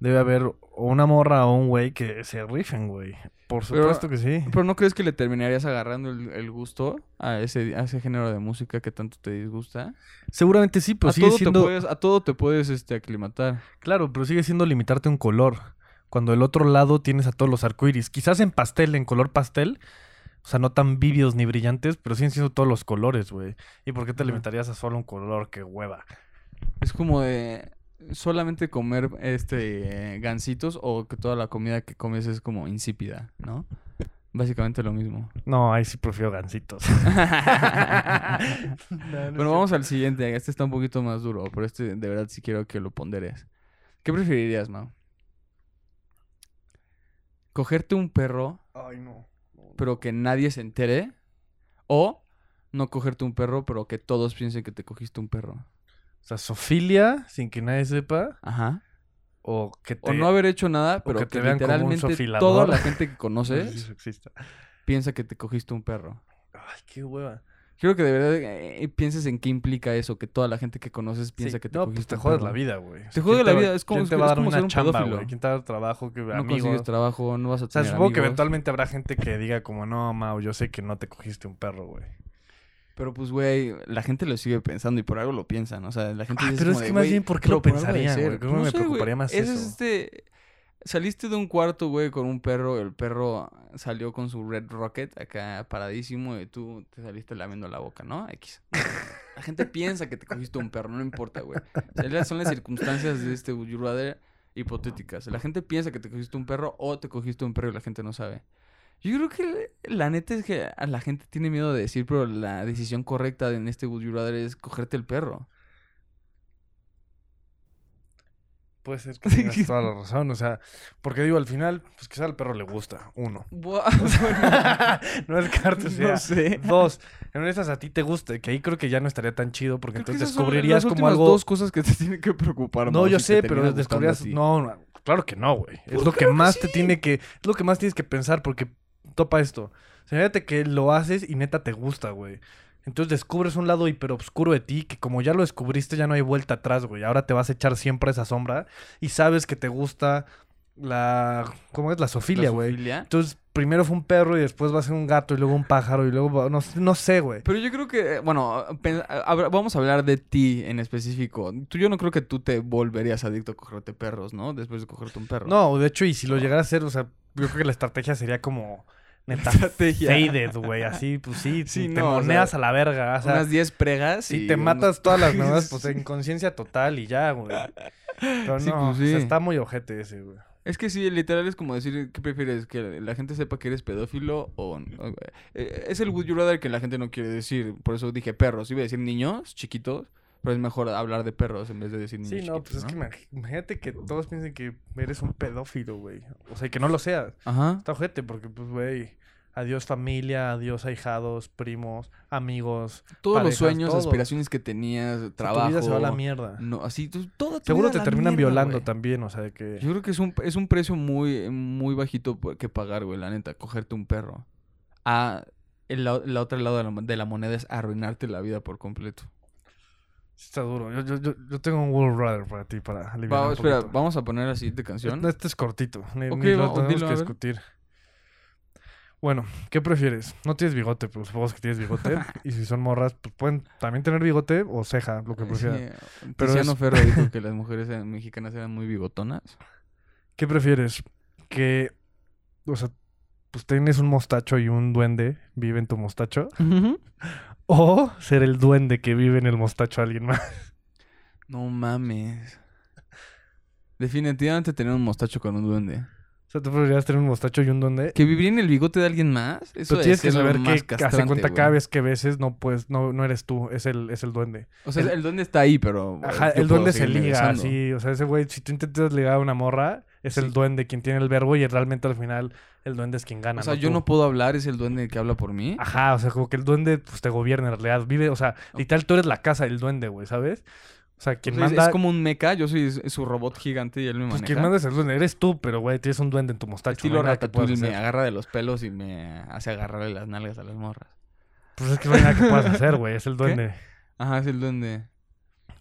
Debe haber una morra o un güey que se rifen, güey. Por Pero- supuesto que sí. Pero ¿no crees que le terminarías agarrando el, el gusto a ese, a ese género de música que tanto te disgusta? Seguramente sí, pero a, sigue todo siendo. te puedes, a todo te puedes este, aclimatar. Claro, pero sigue siendo limitarte un color. Cuando del otro lado tienes a todos los arcoíris. Quizás en pastel, en color pastel. O sea, no tan vívidos ni brillantes, pero siguen siendo todos los colores, güey. ¿Y por qué te Ajá. limitarías a solo un color? ¡Qué hueva! Es como de solamente comer este eh, gansitos o que toda la comida que comes es como insípida, ¿no? Básicamente lo mismo. No, ahí sí prefiero gancitos. bueno, vamos al siguiente. Este está un poquito más duro, pero este de verdad sí quiero que lo ponderes. ¿Qué preferirías, Mau? ¿Cogerte un perro, Ay, no. Pero que nadie se entere? ¿O no cogerte un perro, pero que todos piensen que te cogiste un perro? O sea, sofilia, sin que nadie sepa. Ajá. O que te... O no haber hecho nada, pero que que, te vean como un literalmente sofilador. toda la gente que conoces piensa que te cogiste un perro. Ay, qué hueva. Quiero que de verdad eh, pienses en qué implica eso, que toda la gente que conoces piensa Sí, que te no, cogiste pues te jodes la vida, güey. Te sea, jode ¿quién la vida, es como- ¿Quién te va a dar una chamba, güey? ¿Quién te va a dar trabajo? Que, No amigos? consigues trabajo, no vas a O sea, tener supongo que eventualmente habrá gente que diga como, no, Mau, yo sé que no te cogiste un perro, güey. Pero pues, güey, la gente lo sigue pensando y por algo lo piensan. O sea, la gente Ah, dice pero es que más "Güey, bien, ¿por qué lo pensarían, ser". güey? Creo me preocuparía más eso. Es este... Saliste de un cuarto, güey, con un perro. El perro salió con su Red Rocket acá paradísimo y tú te saliste lamiendo la boca, ¿no? X. La gente piensa que te cogiste un perro, no importa, güey. O son las circunstancias de este Rather hipotéticas. La gente piensa que te cogiste un perro o te cogiste un perro y la gente no sabe. Yo creo que la neta es que la gente tiene miedo de decir, pero la decisión correcta en este Would es cogerte el perro. Puede ser que tengas toda la razón, o sea, porque digo, al final, pues quizá al perro le gusta, uno. No es carta, No sé. Dos, en esas a ti te guste, que ahí creo que ya no estaría tan chido porque Creo entonces descubrirías las como algo... dos cosas que te tienen que preocupar. No, yo sé, pero ti. No, no, claro que no, güey. Es lo que más te tiene que... Es lo que más tienes que pensar porque topa esto. O sea, fíjate que lo haces y neta te gusta, güey. Entonces descubres un lado hiperobscuro de ti que como ya lo descubriste ya no hay vuelta atrás, güey. Ahora te vas a echar siempre esa sombra y sabes que te gusta la... ¿Cómo es? La ¿La sofilia, güey. Entonces primero fue un perro y después va a ser un gato y luego un pájaro y luego... No, no sé, güey. Pero yo creo que, bueno, pen- habla- vamos a hablar de ti en específico. Tú, yo no creo que tú te volverías adicto a cogerte perros, ¿no? Después de cogerte un perro. No, de hecho, y si lo llegara a hacer, o sea, yo creo que la estrategia sería como... Neta, Estrategia. faded, güey. Así, pues sí, Sí, te no, o moneas sea, a la verga. O sea, Unas 10 pregas y te unos- matas todas las nuevas, pues en conciencia total y ya, güey. Pero Sí, no, pues, o sea, sí. está muy ojete ese, güey. Es que sí, literal es como decir, ¿qué prefieres? ¿Que la gente sepa que eres pedófilo o...? o- eh, es el would you rather que la gente no quiere decir. Por eso dije perros. Iba a decir niños chiquitos, pero es mejor hablar de perros en vez de decir niños Sí, no, pues es que imag- imagínate que todos piensen que eres un pedófilo, güey. O sea, y que no lo seas. Ajá. Está ojete porque, pues, güey, adiós familia, adiós ahijados, primos, amigos. Todos los sueños, todo. aspiraciones que tenías, trabajo... Tu vida se va a la mierda. No, así, tú- todo tu Seguro te terminan mierda, violando también, o sea, de que... Yo creo que es un, es un precio muy, muy bajito por- que pagar, güey, la neta, cogerte un perro. A el, la- la otro lado de la, de la moneda es arruinarte la vida por completo. Está duro. Yo, yo, yo, tengo un World Runner para ti, para aliviar Va, espera, poquito. vamos a poner la siguiente canción. Este, este es cortito. Ni, Ok, ni lo tenemos dilo, que discutir. Bueno, ¿qué prefieres? No tienes bigote, pero supongo que tienes bigote. y si son morras, pues pueden también tener bigote o ceja, lo que prefieran. Sí, Pero Tiziano es- Ferro dijo que las mujeres mexicanas eran muy bigotonas. ¿Qué prefieres? Que, o sea, pues tienes un mostacho y un duende vive en tu mostacho. O ser el duende que vive en el mostacho de alguien más. No mames. Definitivamente tener un mostacho con un duende. O sea, ¿tú preferirías tener un mostacho y un duende? ¿Que vivir en el bigote de alguien más? Eso Pero tienes que es lo saber que hace cuenta güey. cada vez que beses no puedes, no, no eres tú, es el, es el duende. O sea, el- el, duende está ahí, pero... Ajá, el duende se liga, así. O sea, ese güey, si tú intentas ligar a una morra, es Sí. el duende quien tiene el verbo y realmente al final el duende es quien gana. O sea, no yo tú. no puedo hablar, es el duende que habla por mí. Ajá, o sea, como que el duende pues te gobierna en realidad. Vive, o sea, literal tú eres la casa del duende, güey, ¿sabes? O sea, O quien sea, es- manda. es como un mecha, yo soy su robot gigante y él me Pues maneja. quien manda es el duende, eres tú, pero güey, tienes un duende en tu mostacho. Estilo no Ratatouille, me agarra de los pelos y me hace agarrarle las nalgas a las morras. Pues es que no hay nada que puedas hacer, güey, es el duende. Ajá, es el duende.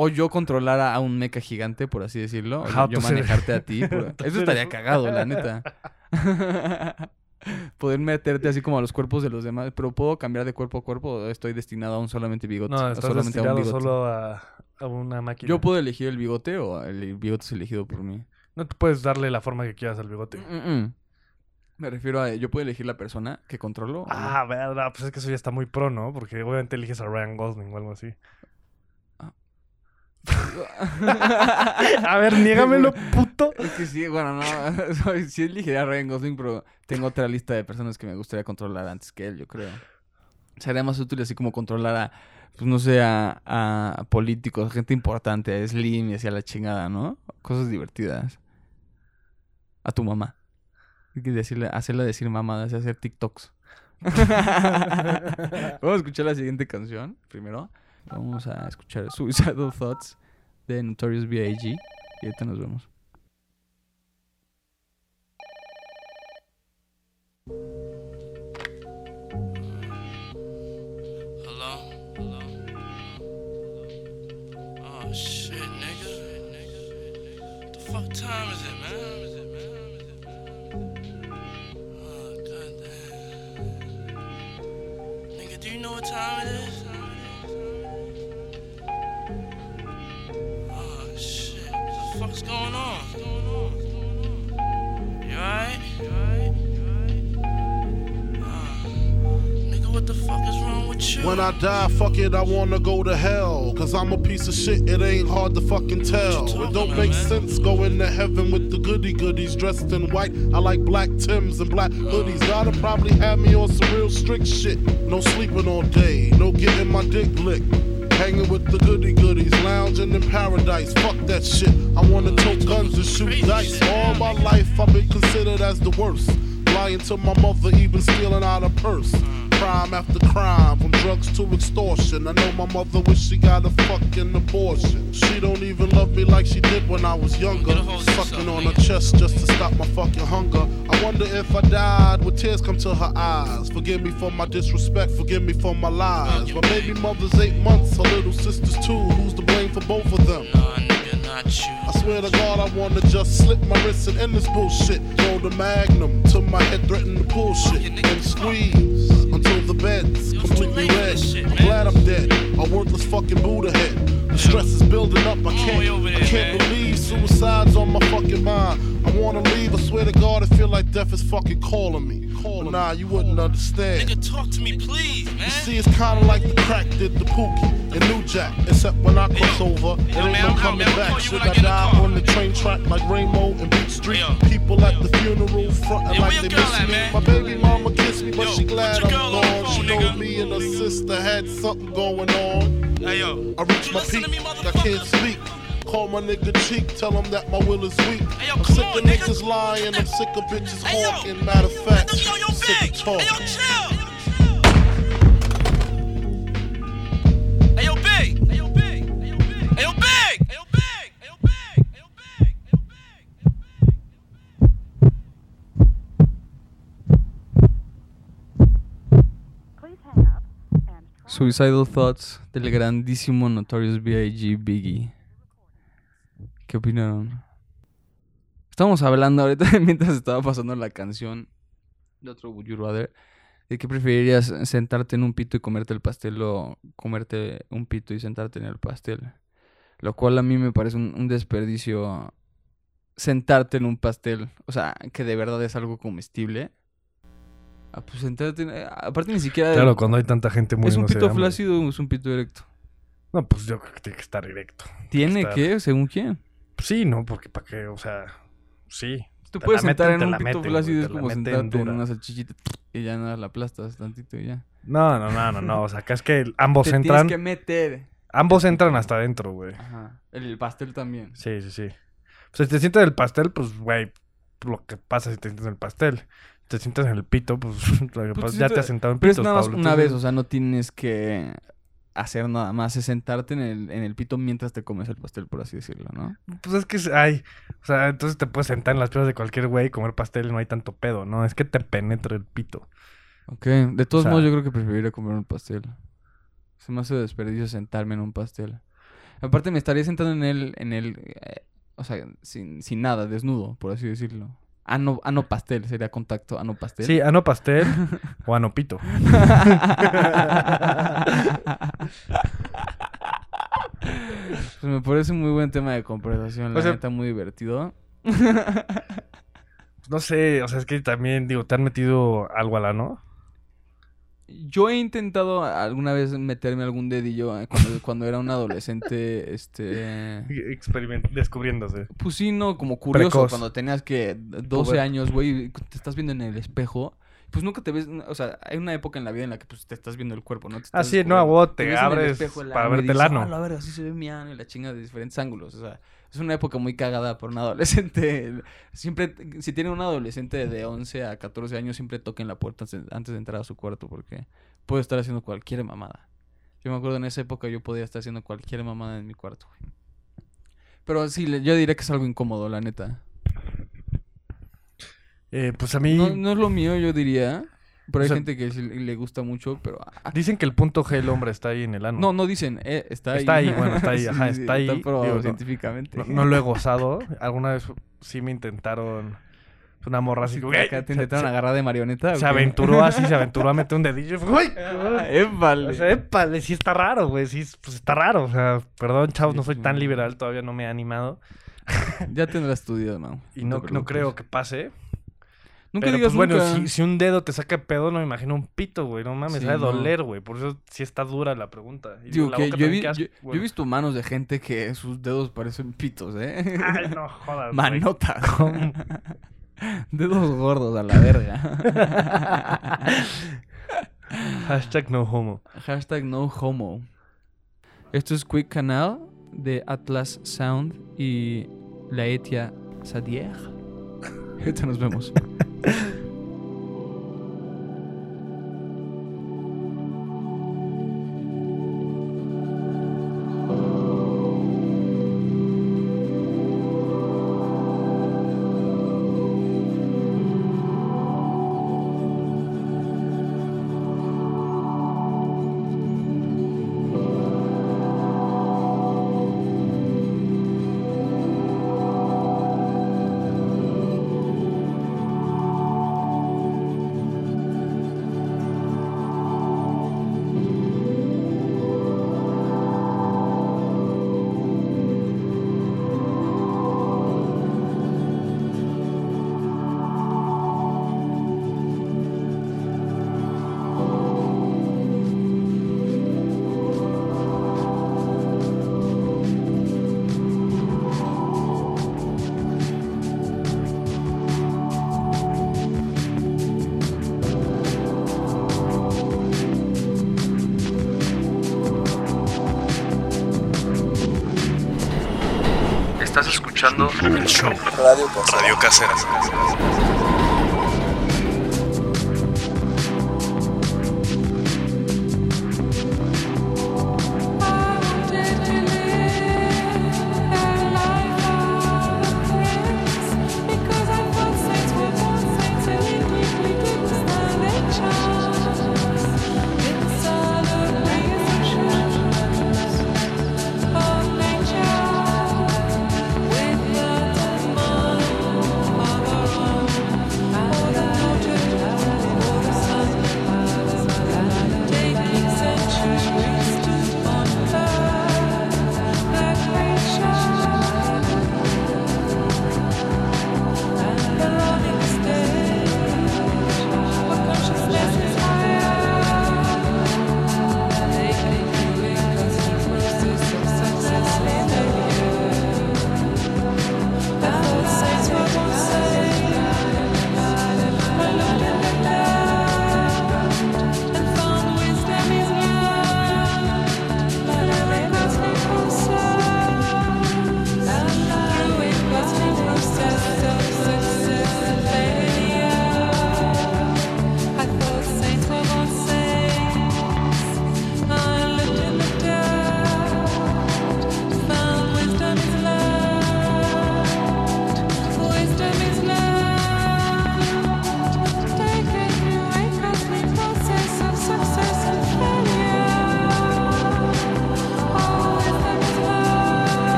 O yo controlara a un mecha gigante, por así decirlo. o yo ser- manejarte a ti. por- Eso estaría cagado, la neta. Poder meterte así como a los cuerpos de los demás. Pero ¿puedo cambiar de cuerpo a cuerpo o estoy destinado a un solamente bigote? No, estás solamente a un destinado bigote. solo a, a una máquina. ¿Yo puedo elegir el bigote o el bigote es elegido por mí? No te puedes darle la forma que quieras al bigote. Mm, mm. Me refiero a, ¿yo puedo elegir la persona que controlo? Ah, verdad, pues es que eso ya está muy pro, ¿no? Porque obviamente eliges a Ryan Gosling o algo así. A ver, niégamelo, puto. Es que sí, bueno, no. soy- sí elegiría a Ryan Gosling, pero tengo otra lista de personas que me gustaría controlar antes que él, yo creo. Sería más útil así como controlar a, pues no sé, a, a políticos, gente importante, a Slim y así a la chingada, ¿no? Cosas divertidas. A tu mamá. Hay que decirle, hacerla decir mamadas y hacer TikToks. Vamos a escuchar la siguiente canción primero. Vamos a escuchar Suicidal Thoughts de Notorious B.I.G. Y ahorita nos vemos. Time is it, man? When I die, fuck it, I wanna go to hell. Cause I'm a piece of shit, it ain't hard to fucking tell. It don't make man? sense going to heaven with the goody goodies dressed in white. I like black Tims and black hoodies. Gotta probably have me on some real strict shit. No sleeping all day, no getting my dick licked. Hanging with the goody goodies, lounging in paradise. Fuck that shit. I wanna tote guns and shoot dice. All my life I've been considered as the worst. Lying to my mother, even stealing out a purse. Crime after crime, drugs to extortion. I know my mother wish she got a fucking abortion. She don't even love me like she did when I was younger. Sucking on her chest just to stop my fucking hunger. I wonder if I died, would tears come to her eyes? Forgive me for my disrespect, forgive me for my lies. My baby mother's eight months, her little sister's two. Who's to blame for both of them? Nah, nigga, not you. I swear to God, I wanna just slip my wrist and end this bullshit. Throw the magnum to my head, threaten to pull shit. And squeeze bed's completely red. I'm glad I'm dead, a worthless fucking Buddha head. The stress is building up, I can't, I can't believe suicide's on my fucking mind. I wanna leave, I swear to God, I feel like death is fucking calling me. But nah, you wouldn't understand. Nigga, talk to me, please, man. You see, it's kinda like the crack did the Pookie and New Jack. Except when I cross over, it Yo, ain't man, no I'm coming out, back. call Should I I get the die on the train track like Rainbow and Beat Street? Yo. People at the funeral frontin' Yo, where like they miss at, me. man? My baby mama kissed me, but Yo, she glad I'm girl on the gone. She know me and her sister had something going on. Hey, yo. I reach You my peak, me, I can't speak. Call my nigga cheek, tell him that my will is weak. Hey, yo, I'm sick on, of nigga. niggas lying, I'm sick of bitches hey, hawking. Matter of fact, I'm sick of talking. Hey, yo, chill. Suicidal Thoughts del grandísimo Notorious B.I.G. Biggie. ¿Qué opinaron? Estamos hablando ahorita mientras estaba pasando la canción de otro Would You Rather, de que preferirías sentarte en un pito y comerte el pastel o comerte un pito y sentarte en el pastel. Lo cual a mí me parece un, un desperdicio sentarte en un pastel. O sea, que de verdad es algo comestible. Ah, pues sentarte en- Aparte ni siquiera... Claro, cuando hay tanta gente ¿Es un pito flácido o es un pito directo? No, pues yo creo que tiene que estar directo. ¿Tiene Estar- que? ¿Según quién? Sí, ¿no? Porque para qué, o sea, sí. Tú puedes sentar en un pito flácido, es como sentarte en una salchichita y ya nada, la aplastas tantito y ya. No, no, no, no, no. O sea, acá es que ambos Te entran. tienes que meter. Ambos entran hasta adentro, güey. Ajá. El pastel también. Sí, sí, sí. O sea, si te sientas en el pastel, pues, güey, lo que pasa si te sientas en el pastel. Te sientas en el pito, pues, lo que Pues pasa- ya te has sentado en Pero es nada más Pablo, una vez, o sea, no tienes que hacer nada más, es sentarte en el, en el pito mientras te comes el pastel, por así decirlo, ¿no? Pues es que hay. O sea, entonces te puedes sentar en las piernas de cualquier güey y comer pastel y no hay tanto pedo, ¿no? Es que te penetra el pito. Ok, de todos sea- modos yo creo que preferiría comer un pastel. Se me hace desperdicio sentarme en un pastel. Aparte me estaría sentando en el, en el, eh, o sea, sin, sin nada, desnudo, por así decirlo. Ano, ano pastel, sería contacto ano pastel. Sí, ano pastel o ano pito. Pues me parece un muy buen tema de conversación, la O sea- neta, muy divertido. No sé, o sea, es que también, digo, te han metido algo a la, ¿no? Yo he intentado alguna vez meterme algún dedillo eh, cuando, cuando era un adolescente, este... Experiment descubriéndose. Pues sí, no, como curioso, Precoz. cuando tenías que 12 Puber. años, güey, y te estás viendo en el espejo, pues nunca te ves, o sea, hay una época en la vida en la que pues te estás viendo el cuerpo, ¿no? Te Ah, estás sí, no, vos te el abres espejo el para verte el dices, ano. "Ah, la verga, así se ve mi ano y la chinga de diferentes ángulos, o sea, es una época muy cagada por un adolescente. Siempre, si tiene un adolescente de 11 a 14 años, siempre toquen la puerta antes de entrar a su cuarto porque puede estar haciendo cualquier mamada. Yo me acuerdo en esa época yo podía estar haciendo cualquier mamada en mi cuarto, güey. Pero sí, yo diría que es algo incómodo, la neta. Eh, pues a mí No, no es lo mío, yo diría. Pero O hay sea- gente que le gusta mucho, pero... ah, dicen que el punto G del hombre está ahí en el ano. No, no dicen, eh, está ahí. Está ahí, bueno, está ahí, ajá, está ahí, Está probado digo, científicamente. No, no lo he gozado. Alguna vez sí me intentaron. Una morra así. Güey, te intentaron se- agarrar de marioneta. Se aventuró así, se aventuró a meter un dedillo. y fue. Ah, épale. O sea, épale, sí está raro, güey. Sí, pues está raro. O sea, perdón, chavos, no soy tan liberal, todavía no me he animado. Ya tendrás tu día, man. Y no, no creo que pase. Nunca pero digas pues bueno, si, si un dedo te saca pedo, no me imagino un pito, güey. No mames, Sí, ha de no. doler, güey. Por eso sí está dura la pregunta. Y Digo la que yo vi- yo- yo he visto manos de gente que sus dedos parecen pitos, ¿eh? Ay, no jodas. ¿Cómo? Dedos gordos a la verga. Hashtag no homo. Hashtag no homo. Esto es Quick Canal de Atlas Sound y Laetia Sadier. Ahorita nos vemos. Yeah.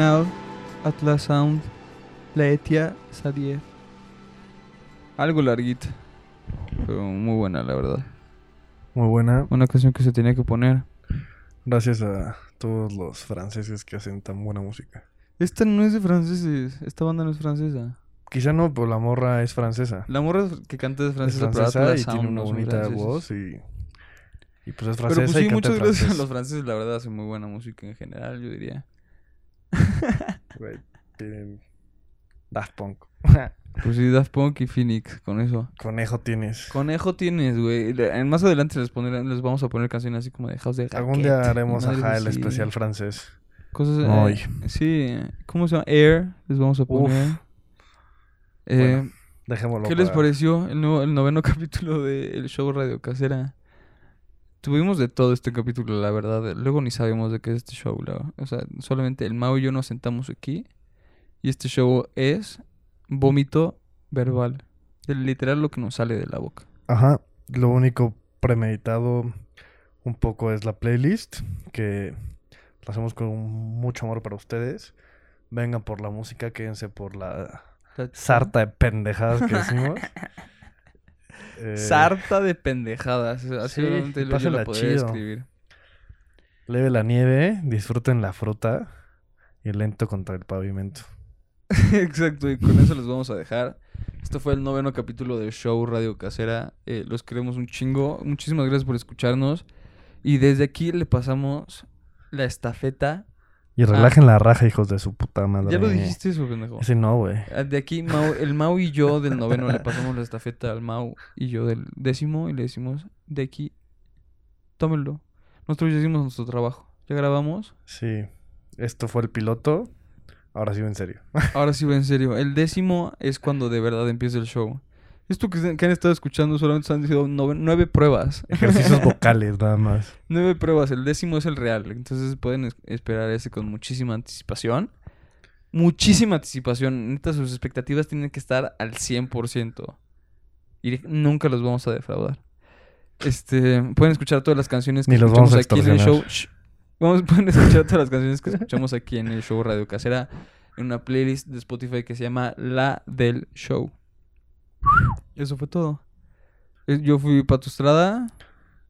Canal, Atlas Sound, Laetia, Sadie. Algo larguita, pero muy buena, la verdad. Muy buena. Una canción que se tenía que poner. Gracias a todos los franceses que hacen tan buena música. Esta no es de franceses, esta banda no es francesa. Quizá no, pero la morra es francesa. La morra que canta es Es francesa, pero y tiene una bonita voz y, y pues es Pero francesa pues sí, y canta muchas gracias a los franceses, la verdad, hacen muy buena música en general, yo diría. Güey, tienen Daft Punk. Pues sí, Daft Punk y Phoenix, con eso. Conejo tienes. Conejo tienes, güey. Más adelante les, vamos a poner canciones así como de House de Algún día haremos ajá, el especial francés. Cosas eh, Hoy. Sí, ¿cómo se llama? Air, les vamos a poner. Eh, Bueno, Dejémoslo. ¿Qué les pareció el, nuevo, el noveno capítulo del show Radio Casera? Tuvimos de todo este capítulo, la verdad. Luego ni sabemos de qué es este show. la- O sea, solamente el Mau y yo nos sentamos aquí. Y este show es vómito verbal. El- literal lo que nos sale de la boca. Ajá. Lo único premeditado un poco es la playlist, que la hacemos con mucho amor para ustedes. Vengan por la música, quédense por la sarta de pendejadas que decimos. Eh, Sarta de pendejadas. Así sí, yo podría chido. describir. Leve la nieve, disfruten la fruta y lento contra el pavimento. Exacto, y con eso los vamos a dejar. Esto fue el noveno capítulo del show Radio Casera. Eh, los queremos un chingo. Muchísimas gracias por escucharnos. Y desde aquí le pasamos la estafeta. Y relajen la raja, hijos de su puta madre. Ah. Ya lo dijiste eso, pendejo. Ese no, güey. Ah, De aquí, Mau- el Mau y yo del noveno le pasamos la estafeta al Mau y yo del décimo y le decimos, de aquí, tómenlo. Nosotros ya hicimos nuestro trabajo. Ya grabamos. Sí. Esto fue el piloto. Ahora sí, en serio. Ahora sí va en serio. El décimo es cuando de verdad empieza el show. Esto que, que han estado escuchando solamente han sido nueve pruebas. Ejercicios vocales, nada más. nueve pruebas. El décimo es el real. Entonces pueden es- esperar ese con muchísima anticipación. Muchísima anticipación. Neta, sus expectativas tienen que estar al 100%. Y nunca los vamos a defraudar. Este, pueden escuchar todas las canciones que Ni los escuchamos vamos a aquí en el show. Shh. Vamos, pueden escuchar todas las canciones que escuchamos aquí en el show Radio Casera en una playlist de Spotify que se llama La del Show. Eso fue todo. Eh, Yo fui Pato Estrada,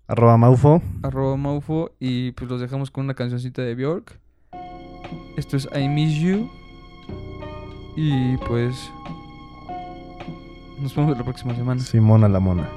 Arroba Maufo. arroba Maufo, y pues los dejamos con una cancioncita de Bjork. Esto es I Miss You. Y pues. Nos vemos la próxima semana. Simona la mona.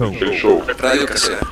El show. Radio Casera.